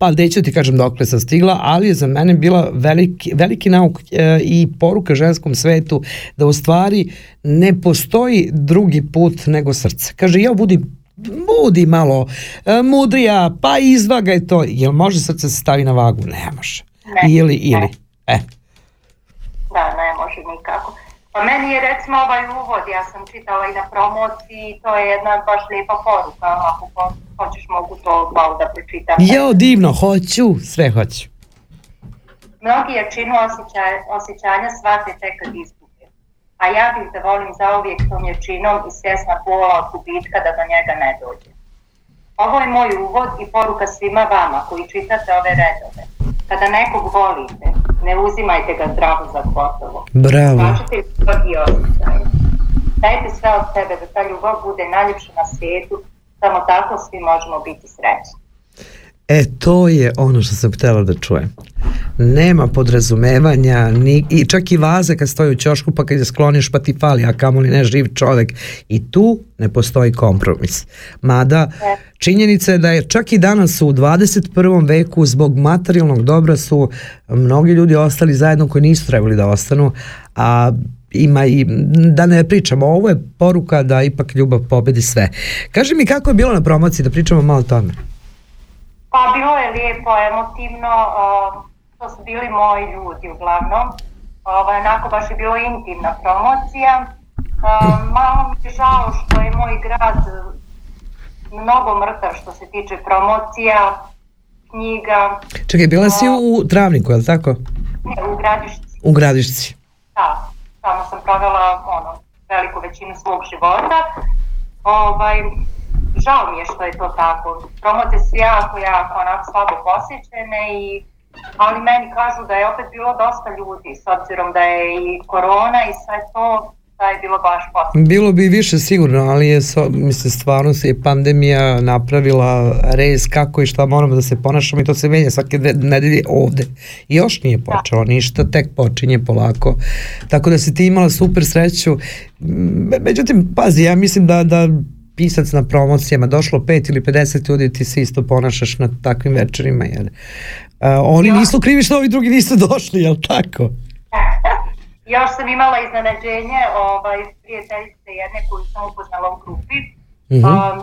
pa neću ti kažem dokle sam stigla, ali je za mene bila veliki, veliki nauk e, i poruka ženskom svetu da u stvari ne postoji drugi put nego srce. Kaže, ja budi budi malo e, mudrija, pa izvagaj to. Jel može srce se stavi na vagu? Ne može. Ne, ili, ili. Ne. E. Da, ne može nikako. Pa meni je recimo ovaj uvod, ja sam čitala i na promociji, to je jedna baš lijepa poruka, ako hoćeš mogu to malo da pročitam. Jo, divno, hoću, sve hoću. Mnogi jačinu osjećaj, osjećanja shvate tek kad izgube. A ja bih da volim zauvijek tom jačinom i svjesna bola od gubitka da do njega ne dođe. Ovo je moj uvod i poruka svima vama koji čitate ove redove. Kada nekog volite, ne uzimajte ga zdravo za gotovo. Bravo. Ljubav i osjećaj. Dajte sve od sebe da ta ljubav bude najljepša na svijetu, samo tako svi možemo biti srećni. E, to je ono što sam htjela da čujem. Nema podrazumevanja, ni, i čak i vaze kad stoji u ćošku pa kad je skloniš pa ti fali, a kamoli ne živ čovek. I tu ne postoji kompromis. Mada, činjenica je da je čak i danas u 21. veku zbog materijalnog dobra su mnogi ljudi ostali zajedno koji nisu trebali da ostanu, a ima i, da ne pričamo, ovo je poruka da ipak ljubav pobedi sve. Kaži mi kako je bilo na promociji, da pričamo malo o tome. Pa bilo je lijepo, emotivno, to su bili moji ljudi uglavnom. Ovo, onako baš je bilo intimna promocija. Malo mi je žao što je moj grad mnogo mrtav što se tiče promocija, knjiga. Čekaj, bila si u Travniku, je li tako? Ne, u Gradišci. U Gradišci. Da, tamo sam provela ono, veliku većinu svog života. Ovaj, žao mi je što je to tako. Promote su jako, jako onako slabo posjećene i ali meni kažu da je opet bilo dosta ljudi s obzirom da je i korona i sve to da je bilo baš posjećeno. Bilo bi više sigurno, ali je mislim, stvarno se je pandemija napravila rez kako i šta moramo da se ponašamo i to se menja svake nedelje ovde. I još nije počelo da. ništa, tek počinje polako. Tako da si ti imala super sreću. Međutim, pazi, ja mislim da, da pisac na promocijama, došlo 5 ili 50 ljudi, ti se isto ponašaš na takvim večerima, jer uh, oni nisu krivi što ovi drugi nisu došli, jel tako? (laughs) Još sam imala iznenađenje ovaj, prijateljice jedne koju sam upoznala u grupi. Mhm. Um,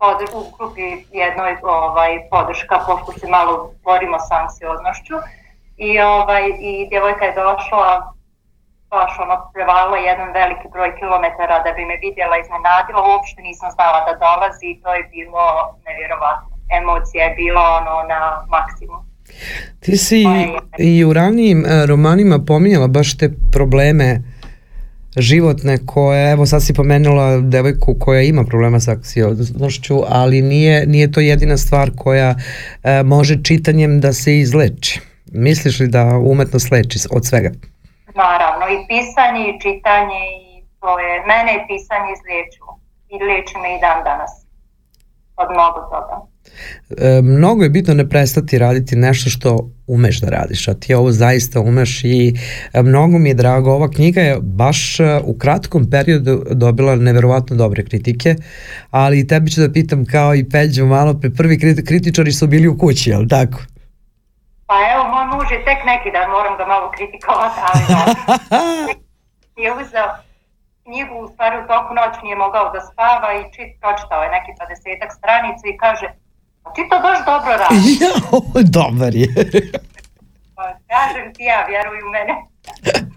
pod- u grupi jednoj ovaj, podrška, pošto se malo borimo s anksioznošću. I, ovaj, I djevojka je došla, baš ono, prevalila jedan veliki broj kilometara da bi me vidjela, iznenadila, uopšte nisam znala da dolazi i to je bilo nevjerovatno. Emocija je bila ono na maksimum. Ti si i u ranijim e, romanima pominjala baš te probleme životne koje, evo sad si pomenula devojku koja ima problema sa anksioznošću, ali nije, nije to jedina stvar koja e, može čitanjem da se izleči. Misliš li da umetnost leči od svega? Naravno, i pisanje i čitanje i to je, mene je pisanje izliječilo i liječi me i dan danas od mnogo toga. E, mnogo je bitno ne prestati raditi nešto što umeš da radiš, a ti ovo zaista umeš i e, mnogo mi je drago. Ova knjiga je baš e, u kratkom periodu dobila neverovatno dobre kritike, ali i tebi ću da pitam kao i Peđu malo pre, prvi kriti- kritičari su bili u kući, jel tako? Pa evo, moj muž je tek neki dan, moram ga malo kritikovati, ali (laughs) je uzeo knjigu, u stvari u toku noći nije mogao da spava i čit, pročitao je neki 20 stranica i kaže, "Pa ti to baš dobro radiš. (laughs) Jao, dobar je. Pa kažem ti ja, vjeruj u mene.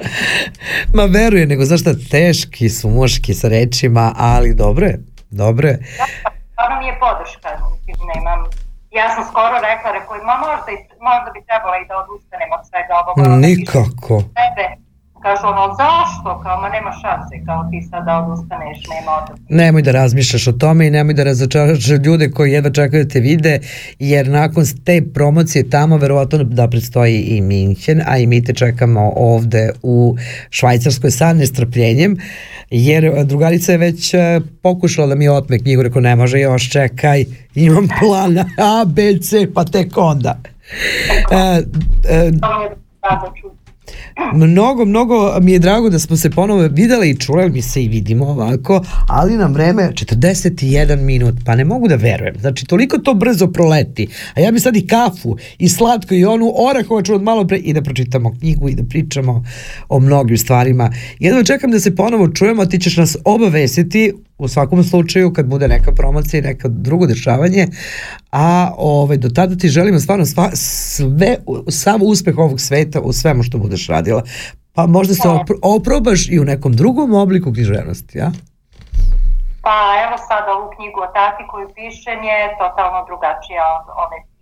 (laughs) Ma veruje, nego zašto teški su muški sa rečima, ali dobro je, dobro je. Stvarno mi je podrška, nemam, ja sam skoro rekla, rekao, ma možda, možda bi trebala i da odustanem od svega ovoga. Nikako. Kažu ono, zašto, kao, ma nema šanse, kao ti sad da odustaneš, nema od Nemoj da razmišljaš o tome i nemoj da razočaraš ljude koji jedva čekaju da te vide, jer nakon te promocije tamo verovatno da predstoji i Minhen, a i mi te čekamo ovde u Švajcarskoj sa nestrpljenjem, jer drugarica je već e, pokušala da mi otme knjigu, rekao ne može još, čekaj, imam plan A, B, C, pa tek onda. (laughs) E, e, Mnogo, mnogo mi je drago da smo se ponovo videli i čuli, mi se i vidimo ovako, ali nam vreme 41 minut, pa ne mogu da verujem. Znači, toliko to brzo proleti, a ja bi sad i kafu, i slatko, i onu orahovaču od malo pre, i da pročitamo knjigu i da pričamo o mnogim stvarima. Jedno čekam da se ponovo čujemo, ti ćeš nas obavesiti u svakom slučaju kad bude neka promocija i neka drugo dešavanje, a ovaj, do tada ti želimo stvarno sva, sve, sav uspeh ovog sveta u svemu što budeš radila. Pa možda se opro, oprobaš i u nekom drugom obliku književnosti, ja? Pa evo sad ovu knjigu o tati koju pišem je totalno drugačija od ove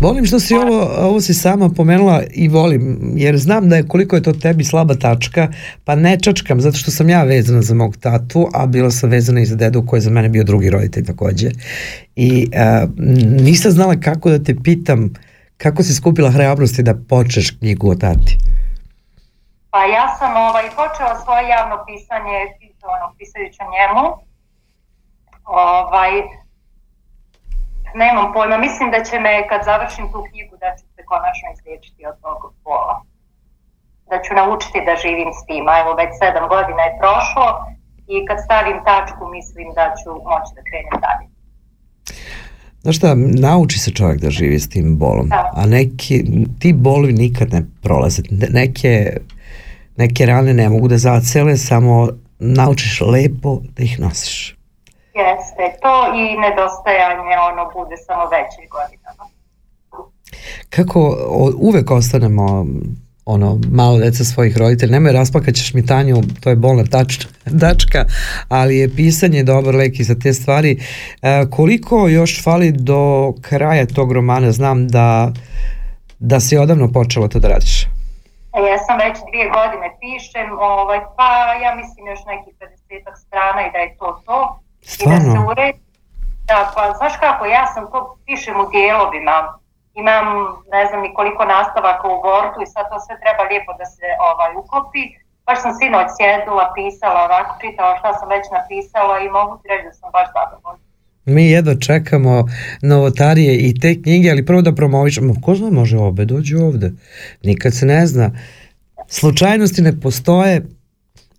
Volim što si ovo, ovo si sama pomenula i volim, jer znam da je koliko je to tebi slaba tačka, pa ne čačkam, zato što sam ja vezana za mog tatu, a bila sam vezana i za dedu koji je za mene bio drugi roditelj takođe. I uh, nisam znala kako da te pitam kako si skupila hrabrosti da počneš knjigu o tati. Pa ja sam ovaj, počela svoje javno pisanje ono, pisajući o njemu. Ovaj, nemam pojma, mislim da će me kad završim tu knjigu da ću se konačno izliječiti od tog bola. Da ću naučiti da živim s tim, a evo već sedam godina je prošlo i kad stavim tačku mislim da ću moći da krenem dalje. Znaš šta, nauči se čovjek da živi s tim bolom, Da. a neki, ti bolovi nikad ne prolaze. Ne- Neke, neke rane ne mogu da zacele, samo naučiš lepo da ih nosiš. Jeste, to i nedostajanje ono bude samo veće godinama. Kako uvek ostanemo ono, malo deca svojih roditelja, nemoj raspakat ćeš mi Tanju, to je bolna tač, tačka, ali je pisanje dobar lek i za te stvari. E, koliko još fali do kraja tog romana? Znam da, da si odavno počela to da radiš. E, Ja sam već dvije godine pišem, ovaj, pa ja mislim još nekih 50 strana i da je to to. I da se Stvarno? uredi. Da, pa znaš kako, ja sam to pišem u dijelovima. Imam ne znam ni koliko nastavaka u Wordu i sad to sve treba lijepo da se ovaj, uklopi. Baš sam sinoć sjedila, pisala, ovako čitala šta sam već napisala i mogu ti reći da sam baš zadovoljna. Mi jedva čekamo novotarije i te knjige, ali prvo da promovišemo. Ko zna, može obe, dođi ovde. Nikad se ne zna. Slučajnosti ne postoje,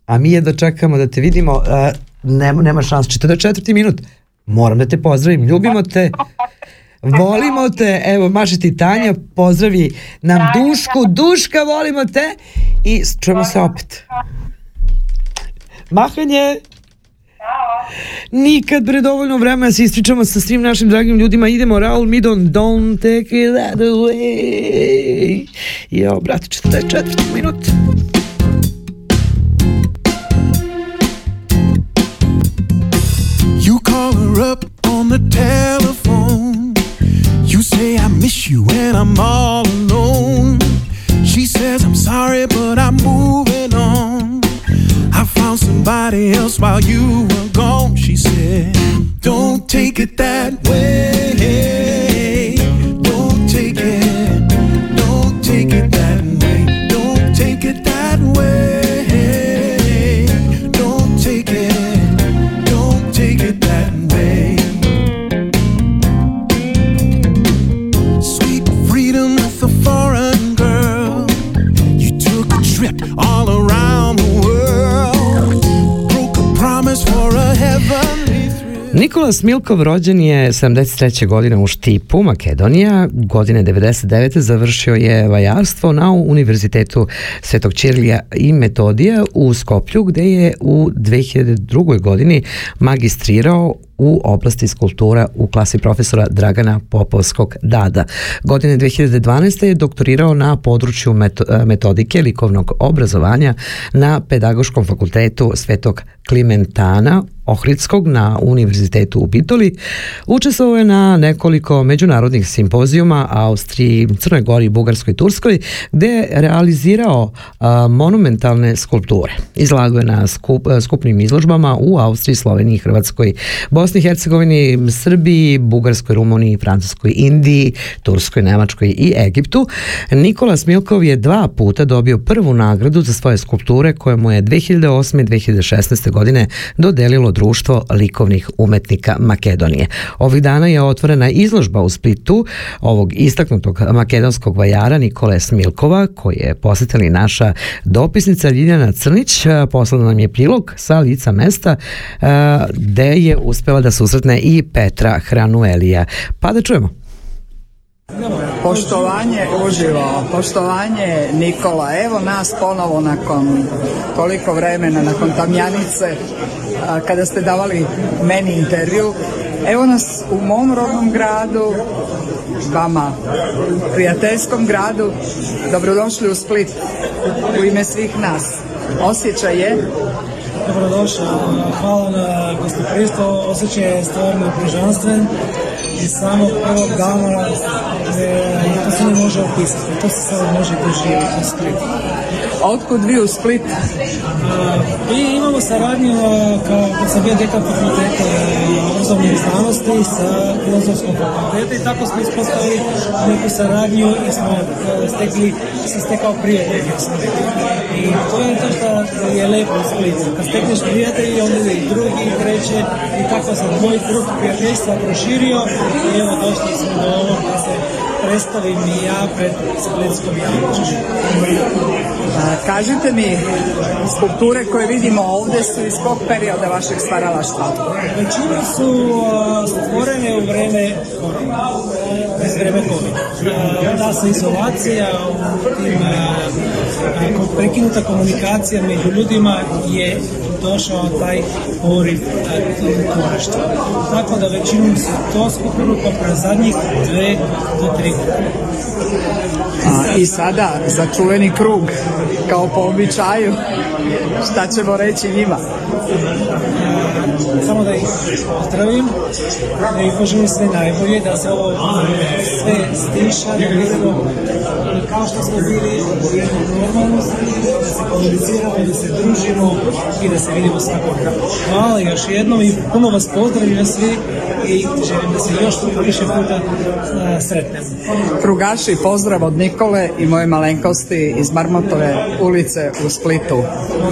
a mi jedva čekamo da te vidimo. Nema, nema šans, 44. minut. Moram da te pozdravim, ljubimo te. Volimo te, evo maši ti Tanja, pozdravi nam Dušku, Duška volimo te i čujemo se opet. Mahanje! Nikad bre dovoljno vremena se ispričamo sa svim našim dragim ljudima. Idemo Raul Midon, don't take it that away. Jo, brate, 44 minut. Up on the telephone. You say, I miss you and I'm all alone. She says, I'm sorry, but I'm moving on. I found somebody else while you were gone. She said, Don't take it that way. Nikolas Milkov rođen je 73. godine u Štipu, Makedonija. Godine 99. završio je vajarstvo na Univerzitetu Svetog Čirlija i Metodija u Skoplju, gde je u 2002. godini magistrirao u oblasti skulptura u klasi profesora Dragana Popovskog Dada. Godine 2012. je doktorirao na području meto- metodike likovnog obrazovanja na Pedagoškom fakultetu Svetog Klimentana Ohridskog na Univerzitetu u Bitoli. Učestvovao je na nekoliko međunarodnih simpozijuma Austriji, Crnoj Gori, Bugarskoj i Turskoj, gde je realizirao a, monumentalne skulpture. Izlagao je na skup, skupnim izložbama u Austriji, Sloveniji, Hrvatskoj, Bosni i Hercegovini, Srbiji, Bugarskoj, Rumuniji, Francuskoj, Indiji, Turskoj, Nemačkoj i Egiptu. Nikola Smilkov je dva puta dobio prvu nagradu za svoje skulpture koje mu je 2008. i 2016. godine dodelilo Društvo likovnih umetnika Makedonije. Ovih dana je otvorena izložba u Splitu ovog istaknutog makedonskog vajara Nikole Smilkova, koji je posjetila i naša dopisnica Ljiljana Crnić. Poslala nam je prilog sa lica mesta a, gde je uspela da susretne i Petra Hranuelija. Pa da čujemo. Poštovanje uživo, poštovanje Nikola. Evo nas ponovo nakon koliko vremena, nakon Tamjanice, kada ste davali meni intervju. Evo nas u mom rodnom gradu, vama prijateljskom gradu. Dobrodošli u Split u ime svih nas. Osjećaj je Dobrodošao, hvala na gostoprijstvo, osjećaj je stvarno prižanstven i samog prvog dana e, to se ne može opisati, to se samo može doživjeti u Splitu. Otkud vi u Split? Mi imamo saradnju a, kao kad sam bio dekan fakulteta e, obrazovnih znanosti sa filozofskom fakulteta i tako smo ispostavili neku saradnju i smo e, stekli, sam stekao prijatelje. I to je to što je lepo u Splitu. Kad stekneš prijatelji, onda ide i drugi, i treće i tako sam moj krug prijateljstva proširio i evo došli smo do ovog da se predstavim i ja pred splitskom javnošću. Kažite mi, skulpture koje vidimo ovdje su iz kog perioda vašeg stvaralaštva? Većina su stvorene u vreme korona, iz vreme COVID. Ta se izolacija u tim a, ko- prekinuta komunikacija među ljudima je došao taj poriv tvorištva. Tako da većinom su to skulpturu kao zadnjih dve do tri godine. A, I sada za čuveni krug, kao po običaju, šta ćemo reći njima? samo da ih pozdravim, da ih poželim sve najbolje, da se ovo sve stiša, da budemo kao što smo bili u jednom normalnom da se komuniciramo, da se družimo i da se vidimo svakog dana. Hvala još jednom i puno vas pozdravljam svi i želim da se još više puta a, sretnemo. Krugaši, pozdrav od Nikole i moje malenkosti iz Marmotove ulice u Splitu.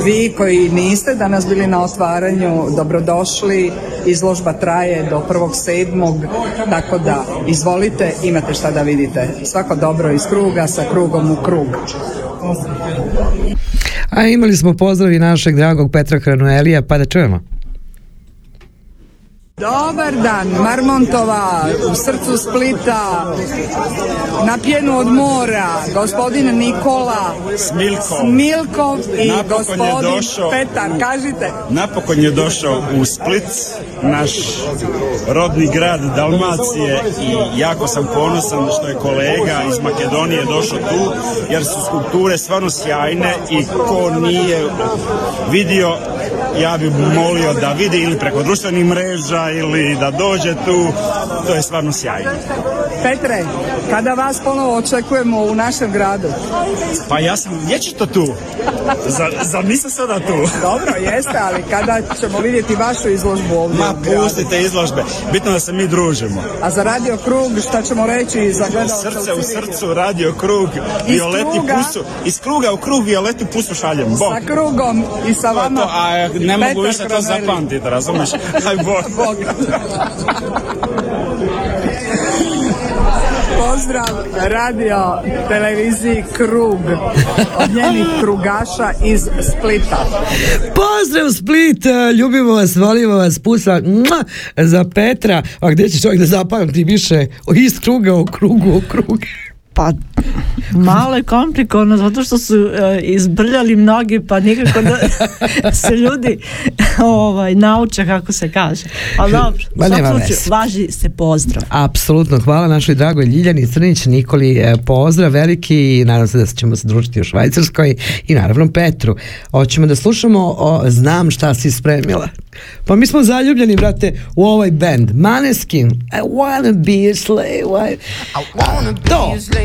Vi koji niste danas bili na otvaranju, dobrodošli. Izložba traje do 1.7. Tako da izvolite, imate šta da vidite. Svako dobro iz kruga sa krugom u krug. A imali smo pozdrav i našeg dragog Petra Hranuelija, pa da čujemo. Dobar dan, Marmontova, u srcu Splita, na pjenu od mora, gospodin Nikola Smilkov. Smilkov i Napokon gospodin došao Petar, kažite. Napokon je došao u Split, naš rodni grad Dalmacije i jako sam ponosan što je kolega iz Makedonije došao tu jer su skulpture stvarno sjajne i ko nije vidio ja bi molio da vidi ili preko društvenih mreža ili da dođe tu, to je stvarno sjajno. Petre, kada vas ponovo očekujemo u našem gradu? Pa ja sam vječito tu, za, za nisam sada tu. Dobro, jeste, ali kada ćemo vidjeti vašu izložbu ovdje Ma pustite izložbe, bitno da se mi družimo. A za radio krug šta ćemo reći za Srce u srcu, radio krug, violetni kruga? pusu, iz kruga u krug violetni pusu šaljem, bok. Sa krugom i sa je vama. to, a ne mogu više to zapamtiti, razumiješ? Aj bok. Bog. (laughs) Pozdrav radio televiziji Krug od njenih krugaša iz Splita. Pozdrav Split, e, ljubimo vas, volimo vas, pusa za Petra. A gdje će čovjek da zapamti više iz kruga u krugu u krug? Pa malo je komplikovano zato što su e, izbrljali mnogi pa nikako da (laughs) se ljudi ovaj, nauče kako se kaže. Ali dobro, Ma svakom nema slučaju, važi se pozdrav. Apsolutno, hvala našoj dragoj Ljiljani Crnić, Nikoli, e, pozdrav veliki i nadam se da ćemo se družiti u Švajcarskoj i naravno Petru. Hoćemo da slušamo o Znam šta si spremila. Pa mi smo zaljubljeni, brate, u ovaj band. Maneskin, I wanna be a slave. I, I wanna be To. a slave,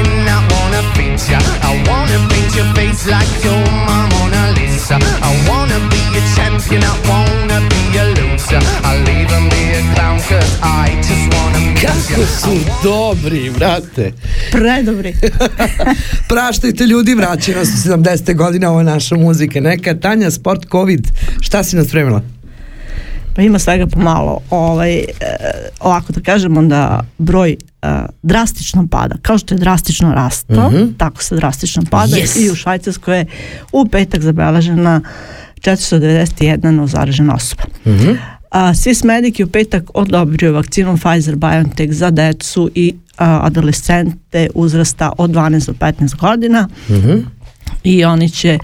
then I wanna feed ya. I wanna paint your face like your my Mona Lisa. I wanna be a champion, I wanna be a loser. I'll even be a clown cause I just wanna meet Kako ya. su dobri, brate. Predobri. (laughs) Praštajte ljudi, vraćaju nas u 70. godine, ovo je naša muzika. Neka Tanja, sport, covid, šta si nas spremila? Pa ima svega pomalo. Ovaj, e, ovako da kažemo da broj e, drastično pada. Kao što je drastično rastao, Mhm. tako se drastično pada Yes. i u Švajcarskoj je u petak zabeležena 491 novozaražena osoba. Mhm. A, Swiss Medic je u petak odobrio vakcinu Pfizer BioNTech za decu i a, adolescente uzrasta od 12 do 15 godina Mhm. i oni će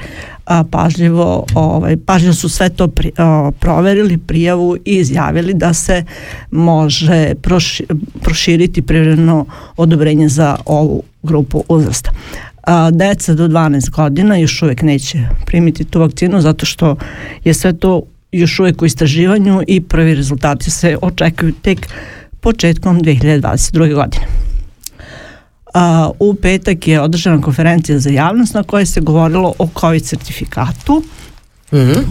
a, pažljivo, ovaj, pažljivo su sve to pri, a, proverili prijavu i izjavili da se može proši- proširiti privremeno odobrenje za ovu grupu uzrasta. A, deca do 12 godina još uvijek neće primiti tu vakcinu zato što je sve to još uvijek u istraživanju i prvi rezultati se očekuju tek početkom 2022. godine. U petak je održana konferencija za javnost na kojoj se govorilo o COVID certifikatu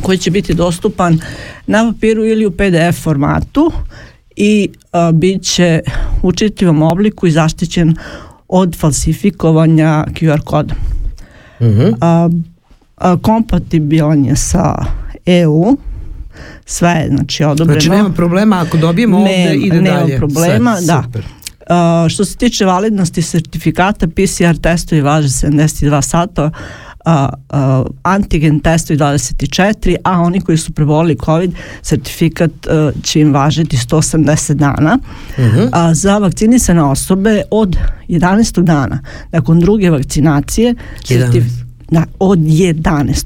koji će biti dostupan na papiru ili u PDF formatu i a, bit će u čitljivom obliku i zaštićen od falsifikovanja QR koda. A, a, kompatibilan je sa EU sve je znači odobreno Znači nema problema ako dobijemo ovdje Nema- ide nema dalje. problema, Sve, da. super. Uh, što se tiče validnosti sertifikata, PCR testovi važe 72 sata, a, a, antigen testovi 24, a oni koji su prebolili COVID, sertifikat a, će im važiti 180 dana. A, za vakcinisane osobe od 11. dana, nakon druge vakcinacije, 11. da, od 11.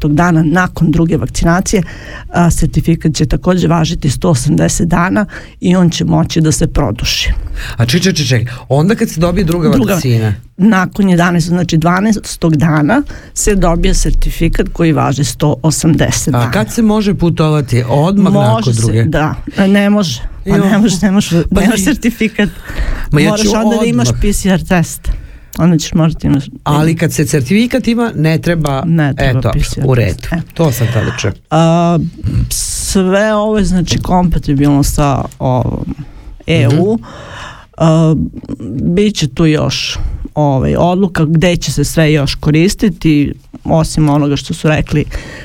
dana nakon druge vakcinacije a, sertifikat će također važiti 180 dana i on će moći da se produši. A ček, ček, ček, onda kad se dobije druga, Druga- vakcina, Nakon 11. znači 12. dana se dobije sertifikat koji važi 180 dana. a kad se može putovati? Odmah nakon može se, druge? da, ne može. Pa ne može, ne može, Pa nemaš ne. sertifikat. Ma ja Moraš onda da imaš odmah. PCR test. Onda ćeš morati imaš... Ali kad se certifikat ima, ne treba, Ne treba eto, PCR u redu. e. To sam tada čuo. A, sve ovo je znači kompatibilno sa ovom EU. Mhm. Uh, Biće tu još ovaj, odluka gde će se sve još koristiti osim onoga što su rekli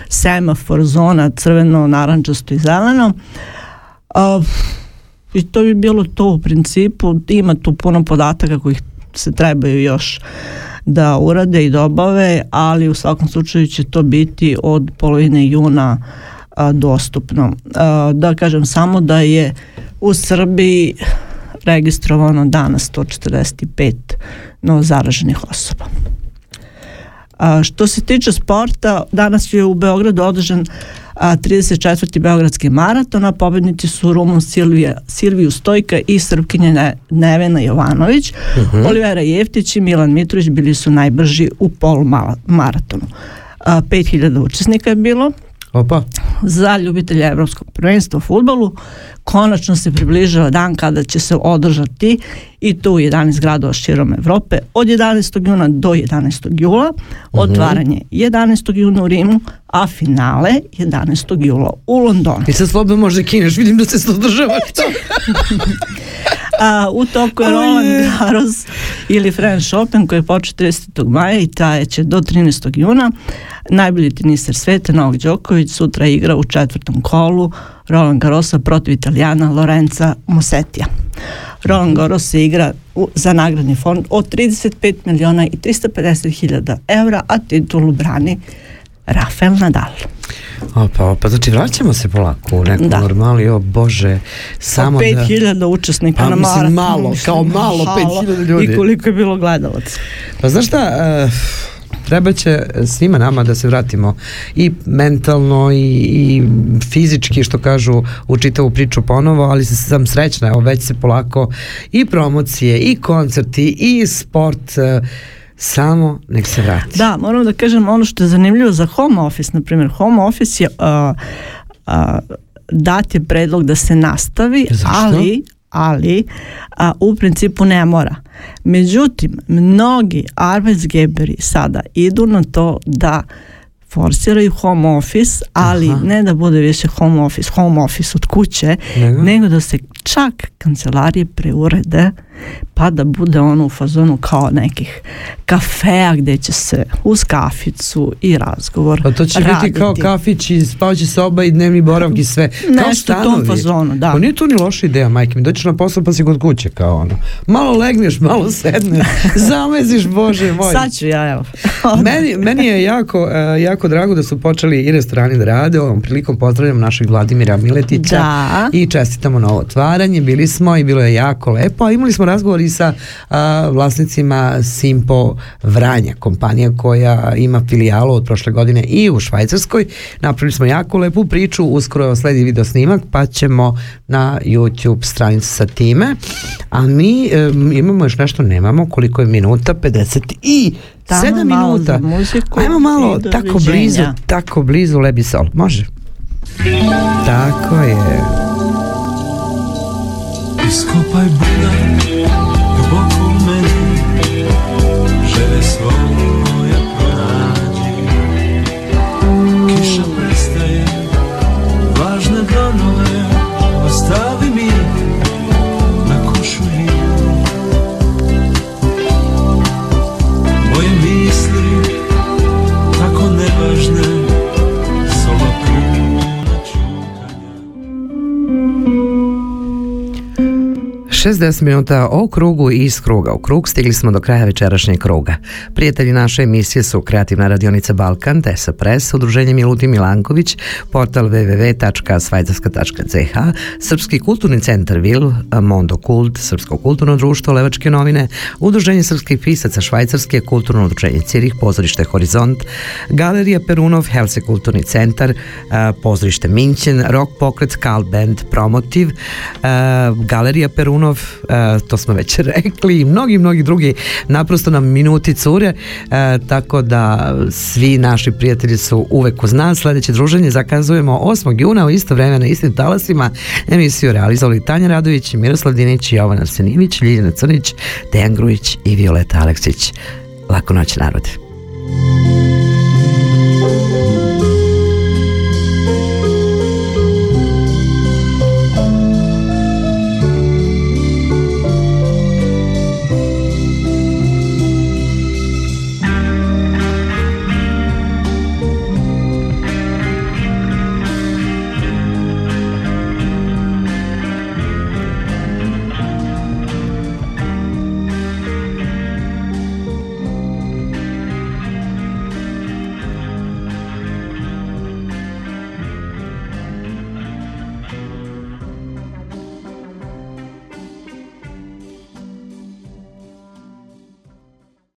semafor zona crveno, narančasto i zeleno uh, i to bi bilo to u principu ima tu puno podataka kojih se trebaju još da urade i dobave, ali u svakom slučaju će to biti od polovine juna a, dostupno. A, da kažem samo da je u Srbiji registrovano danas 145 novozaraženih osoba. A, što se tiče sporta, danas je u Beogradu održan a, 34. Beogradski maraton, a pobednici su Rumun Silvija, Silviju Stojka i Srpkinja Ne- Nevena Jovanović. Mhm. Olivera Jeftić i Milan Mitrović bili su najbrži u pol maratonu. A, 5000 učesnika je bilo Opa. za ljubitelja evropskog prvenstva u futbolu. Konačno se približava dan kada će se održati i to u 11 gradova širom Evrope od 11. juna do 11. jula. Otvaranje 11. juna u Rimu, a finale 11. jula u Londonu. I sad slobodno može kineš, vidim da se održava. (laughs) A, u toku je Roland Garros ili French Open koji je počeo 30. maja i trajeće do 13. juna. Najbolji teniser sveta Novak Đoković sutra igra u četvrtom kolu Roland Garrosa protiv Italijana Lorenza Musetija. Roland Garros se igra u, za nagradni fond od 35 miliona i 350 hiljada eura, a titulu brani Rafael Nadal. Opa, opa, znači vraćamo se polako u neku Da. normali, o bože, samo da... 5000 učesnika Pa, na maratonu. malo, kao malo, halo. 5000 ljudi. I koliko je bilo gledalaca. Pa znaš šta, e, treba će svima nama da se vratimo i mentalno i, i fizički što kažu u čitavu priču ponovo, ali sam srećna, evo već se polako i promocije i koncerti i sport e, samo nek se vrati. Da, moram da kažem ono što je zanimljivo za home office, na primjer, home office je a, a, dat je predlog da se nastavi, Zašto? ali ali a, u principu ne mora. Međutim, mnogi Arbeitsgeberi sada idu na to da forsiraju home office, ali Aha. ne da bude više home office, home office od kuće, Nego? nego da se čak kancelarije preurede pa da bude ono u fazonu kao nekih kafeja gdje će se uz kaficu i razgovor Pa to će raditi. biti kao kafić i spavaće soba i dnevni boravak i sve. (laughs) kao Nešto u tom fazonu, da. Pa nije to ni loša ideja, majke mi. Dođeš na posao pa si kod kuće kao ono. Malo legneš, malo sedneš, (laughs) zameziš, bože moj. Sad ću ja, evo. (laughs) meni, meni je jako, e, jako drago da su počeli i restorani da rade. Ovom prilikom pozdravljam našeg Vladimira Miletića Da. i čestitamo novo otvaranje. Bili smo i bilo je jako lepo. A imali smo razgovor i sa a, vlasnicima Simpo Vranja, kompanija koja ima filijalu od prošle godine i u Švajcarskoj. Napravili smo jako lepu priču, uskoro sledi video snimak, pa ćemo na YouTube stranicu sa time. A mi em, imamo još nešto, nemamo, koliko je minuta? 50 i Tamo 7 malo minuta. muziku Ajmo malo tako blizu, tako blizu Lebi Sol. Može? Tako je. Iskopaj bunar duboko u meni Želje svoja pronađi. Kiša 60 minuta o krugu i iz kruga u krug stigli smo do kraja večerašnjeg kruga. Prijatelji naše emisije su Kreativna radionica Balkan, Tesa Press, Udruženje Milutin Milanković, portal www.svajcarska.ch, Srpski kulturni centar Vil, Mondo Kult, Srpsko kulturno društvo, Levačke novine, Udruženje srpskih pisaca Švajcarske, Kulturno udruženje Cirih, Pozorište Horizont, Galerija Perunov, Helse kulturni centar, eh, Pozorište Minćen, Rock pokret, Skal band, Promotiv, eh, Galerija Perunov, eh, to smo već (laughs) rekli, i mnogi, mnogi drugi, naprosto nam minuti cure, eh, tako da svi naši prijatelji su uvek uz nas. Sljedeće druženje zakazujemo 8. juna u isto vreme na istim talasima. Emisiju realizovali Tanja Radović, Miroslav Dinić, Jovan Arsenivić, Ljiljana Crnić, Dejan Grujić i Violeta Aleksić. Laku noć narode.